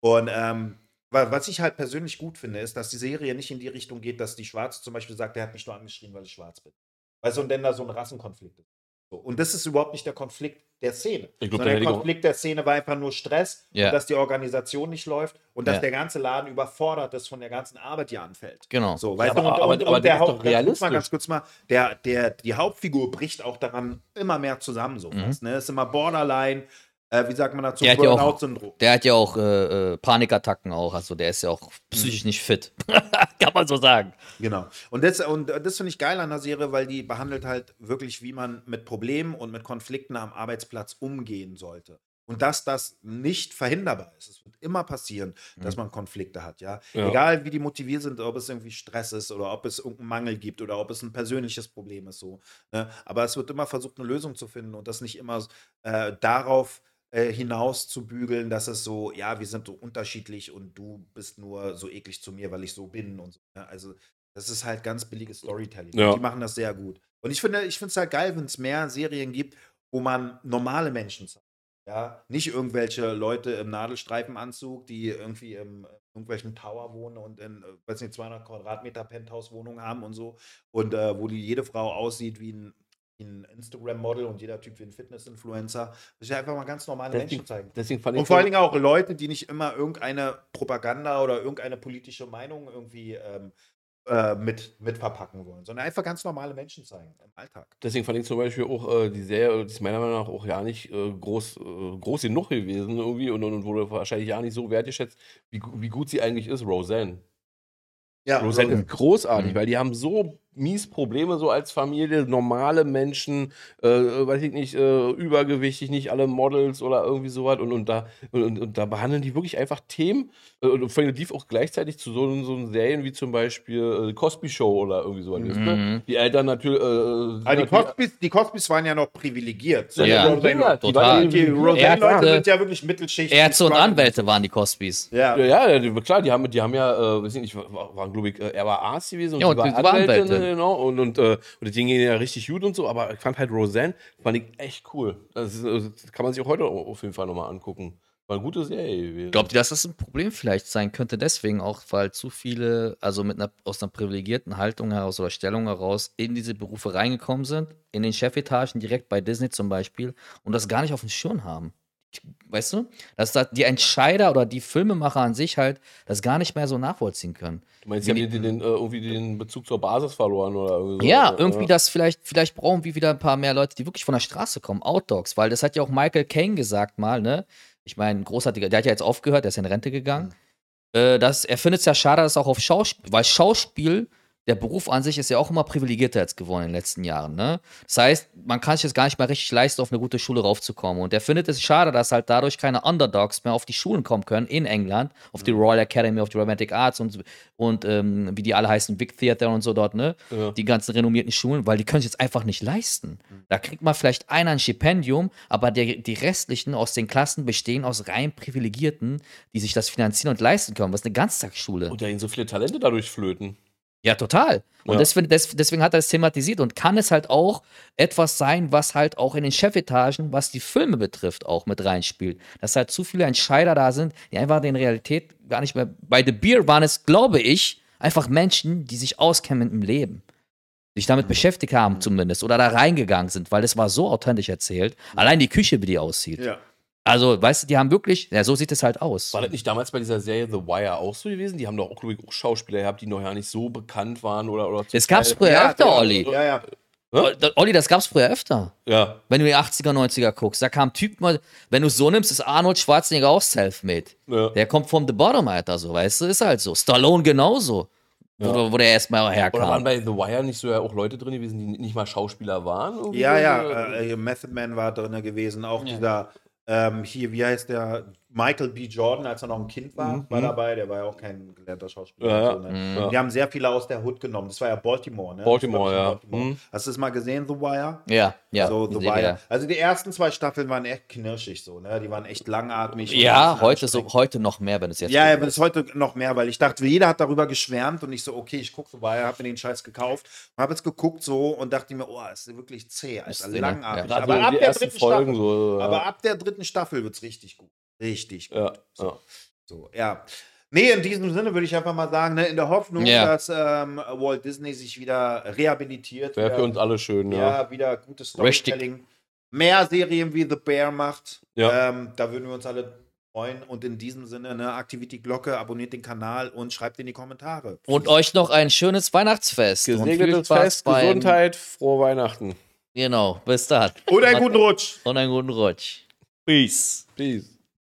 Und ähm, wa- was ich halt persönlich gut finde, ist, dass die Serie nicht in die Richtung geht, dass die Schwarze zum Beispiel sagt, der hat mich nur angeschrien, weil ich schwarz bin. Weißt du, und dann da so ein Rassenkonflikt ist. Und das ist überhaupt nicht der Konflikt der Szene. Ich glaub, der auch- Konflikt der Szene war einfach nur Stress Ja. dass die Organisation nicht läuft und dass Ja. der ganze Laden überfordert ist von der ganzen Arbeit, die anfällt. Genau. So, weißt aber- du, und, aber- und, aber und der der Haupt, ganz kurz mal, ganz kurz mal, der, der, die Hauptfigur bricht auch daran immer mehr zusammen, so Mhm. fast, ne? Ist immer Borderline, äh, wie sagt man dazu, Der hat ja auch- Burnout-Syndrom. Der hat ja auch äh, äh, Panikattacken auch, also der ist ja auch psychisch nicht fit. Kann man so sagen. Genau. Und das, und das finde ich geil an der Serie, weil die behandelt halt wirklich, wie man mit Problemen und mit Konflikten am Arbeitsplatz umgehen sollte. Und dass das nicht verhinderbar ist. Es wird immer passieren, dass man Konflikte hat, ja? Ja. Egal wie die motiviert sind, ob es irgendwie Stress ist oder ob es irgendeinen Mangel gibt oder ob es ein persönliches Problem ist, so. Ne? Aber es wird immer versucht, eine Lösung zu finden und das nicht immer äh, darauf äh, hinaus zu bügeln, dass es so, ja, wir sind so unterschiedlich und du bist nur so eklig zu mir, weil ich so bin und so. Ne? Also das ist halt ganz billiges Storytelling. Ja. Die machen das sehr gut. Und ich finde, ich finde es halt geil, wenn es mehr Serien gibt, wo man normale Menschen zeigt. Ja, nicht irgendwelche Leute im Nadelstreifenanzug, die irgendwie im irgendwelchen Tower wohnen und in, äh, weiß nicht, 200 Quadratmeter Penthouse-Wohnung haben und so. Und äh, wo die jede Frau aussieht wie ein, wie ein Instagram-Model und jeder Typ wie ein Fitness-Influencer. Das ist ja einfach mal ganz normale Menschen Deswegen, zeigen. deswegen fand ich Und vor allen Dingen auch Leute, die nicht immer irgendeine Propaganda oder irgendeine politische Meinung irgendwie ähm, äh, mit, mit verpacken wollen, sondern einfach ganz normale Menschen zeigen im Alltag. Deswegen fand ich zum Beispiel auch äh, die Serie, die ist meiner Meinung nach auch ja nicht äh, groß, äh, groß genug gewesen irgendwie und, und, und wurde wahrscheinlich ja nicht so wertgeschätzt, wie, wie gut sie eigentlich ist, Roseanne. Ja, Roseanne ist großartig, Mhm. weil die haben so mies Probleme so als Familie, normale Menschen, äh, weiß ich nicht, äh, übergewichtig, nicht alle Models oder irgendwie sowas und, und, da, und, und, da behandeln die wirklich einfach Themen äh, und vor allem lief auch gleichzeitig zu so, so Serien wie zum Beispiel äh, Cosby Show oder irgendwie sowas. Mhm. Die Eltern natürlich. Äh, Aber die natürlich- Cosbys, die Cosbys waren ja noch privilegiert. Ja, Ja, die Roseanne- die total. Die irgendwie- Roseanne-Leute sind ja wirklich Mittelschicht. Ärzte und die. Anwälte waren die Cosbys. Ja. Ja, ja, die, klar, die haben, die haben ja, äh, weiß ich nicht, war- waren, glaube ich, äh, er war Arzt gewesen und Ja, und sie war Anwältin, Anwältin. Genau, und, und, äh, und ging ihnen ja richtig gut und so, aber ich fand halt Roseanne, fand ich echt cool. Das, ist, äh, das kann man sich auch heute auf jeden Fall nochmal angucken. War eine gute Serie. Glaubt ihr, dass das ein Problem vielleicht sein könnte? Deswegen auch, weil zu viele, also mit einer, aus einer privilegierten Haltung heraus oder Stellung heraus in diese Berufe reingekommen sind, in den Chefetagen, direkt bei Disney zum Beispiel, und das gar nicht auf dem Schirm haben. Weißt du, dass da die Entscheider oder die Filmemacher an sich halt das gar nicht mehr so nachvollziehen können. Du meinst, sie haben den, den, äh, irgendwie den Bezug zur Basis verloren oder irgendwie so? Ja, irgendwie das vielleicht, vielleicht brauchen wir wieder ein paar mehr Leute, die wirklich von der Straße kommen, Outdogs, weil das hat ja auch Michael Caine gesagt mal, ne? Ich meine, großartiger, der hat ja jetzt aufgehört, der ist in Rente gegangen. Äh, das, er findet es ja schade, dass auch auf Schauspiel, weil Schauspiel, der Beruf an sich ist ja auch immer privilegierter jetzt geworden in den letzten Jahren, ne? Das heißt, man kann sich jetzt gar nicht mehr richtig leisten, auf eine gute Schule raufzukommen. Und er findet es schade, dass halt dadurch keine Underdogs mehr auf die Schulen kommen können in England, auf die Royal Academy of Dramatic Arts und, und ähm, wie die alle heißen, Big Theater und so dort, ne? Ja. Die ganzen renommierten Schulen, weil die können es jetzt einfach nicht leisten. Da kriegt man vielleicht einer ein Stipendium, aber der, die restlichen aus den Klassen bestehen aus rein Privilegierten, die sich das finanzieren und leisten können. Was ist eine Ganztagsschule? Und da gehen so viele Talente dadurch flöten. Ja, total. Und Ja. deswegen, des, deswegen hat er es thematisiert und kann es halt auch etwas sein, was halt auch in den Chefetagen, was die Filme betrifft, auch mit reinspielt. Dass halt zu viele Entscheider da sind, die einfach in Realität gar nicht mehr. Bei The Beer waren es, glaube ich, einfach Menschen, die sich auskennen im Leben. Die sich damit beschäftigt haben, zumindest. Oder da reingegangen sind, weil das war so authentisch erzählt. Allein die Küche, wie die aussieht. Ja. Also, weißt du, die haben wirklich, ja, so sieht es halt aus. War das nicht damals bei dieser Serie The Wire auch so gewesen? Die haben doch auch, glaube ich, auch Schauspieler gehabt, die noch ja nicht so bekannt waren oder. oder Das gab's zum früher Teil- öfter, ja, Olli. Ja, ja. Olli, das gab's früher öfter. Ja. Wenn du die 80er, 90er guckst, da kam ein Typ mal, wenn du es so nimmst, ist Arnold Schwarzenegger auch self-made. Ja. Der kommt vom The Bottom, Alter, so, weißt du, ist halt so. Stallone genauso. Wo, wo der erstmal Oder waren herkam. bei The Wire nicht so ja auch Leute drin gewesen, die nicht mal Schauspieler waren? irgendwie Ja, ja, äh, äh, Method Man war drin gewesen, auch dieser, ähm, hier, wie heißt der, Michael B. Jordan, als er noch ein Kind war, war dabei, der war ja auch kein gelernter Schauspieler. Mhm. Ja, so, ne? Ja. Die haben sehr viele aus der Hood genommen, das war ja Baltimore, ne? Baltimore, Das ja. Baltimore. Mhm. Hast du es mal gesehen, The Wire? Ja, ja. so, The. Wire. Also die ersten zwei Staffeln waren echt knirschig so, ne? Die waren echt langatmig. Ja, heute, so, heute noch mehr, wenn es jetzt Ja, ja, aber das heute noch mehr, weil ich dachte, jeder hat darüber geschwärmt und ich so, okay, ich gucke vorbei, habe mir den Scheiß gekauft, habe jetzt geguckt so und dachte mir, oh, das ist wirklich zäh, ne? langatmig. Ja. Gerade Aber ab dritten Folgen Staffel, so. ja. aber ab der dritten Staffel wird es richtig gut. Richtig gut. ja, So, ja. so, ja. Nee, in diesem Sinne würde ich einfach mal sagen, ne, in der Hoffnung, Ja. dass ähm, Walt Disney sich wieder rehabilitiert. Wäre für uns alle schön, ja. ja, wieder gutes Storytelling. Mehr Serien wie The Bear macht. Ja. Ähm, da würden wir uns alle freuen. Und in diesem Sinne, ne, aktiviert die Glocke, abonniert den Kanal und schreibt in die Kommentare. Und euch noch ein schönes Weihnachtsfest. Gesegnetes Fest, beim- Gesundheit, frohe Weihnachten. Genau, bis dann. Und einen guten Rutsch. Und einen guten Rutsch. Peace. Peace.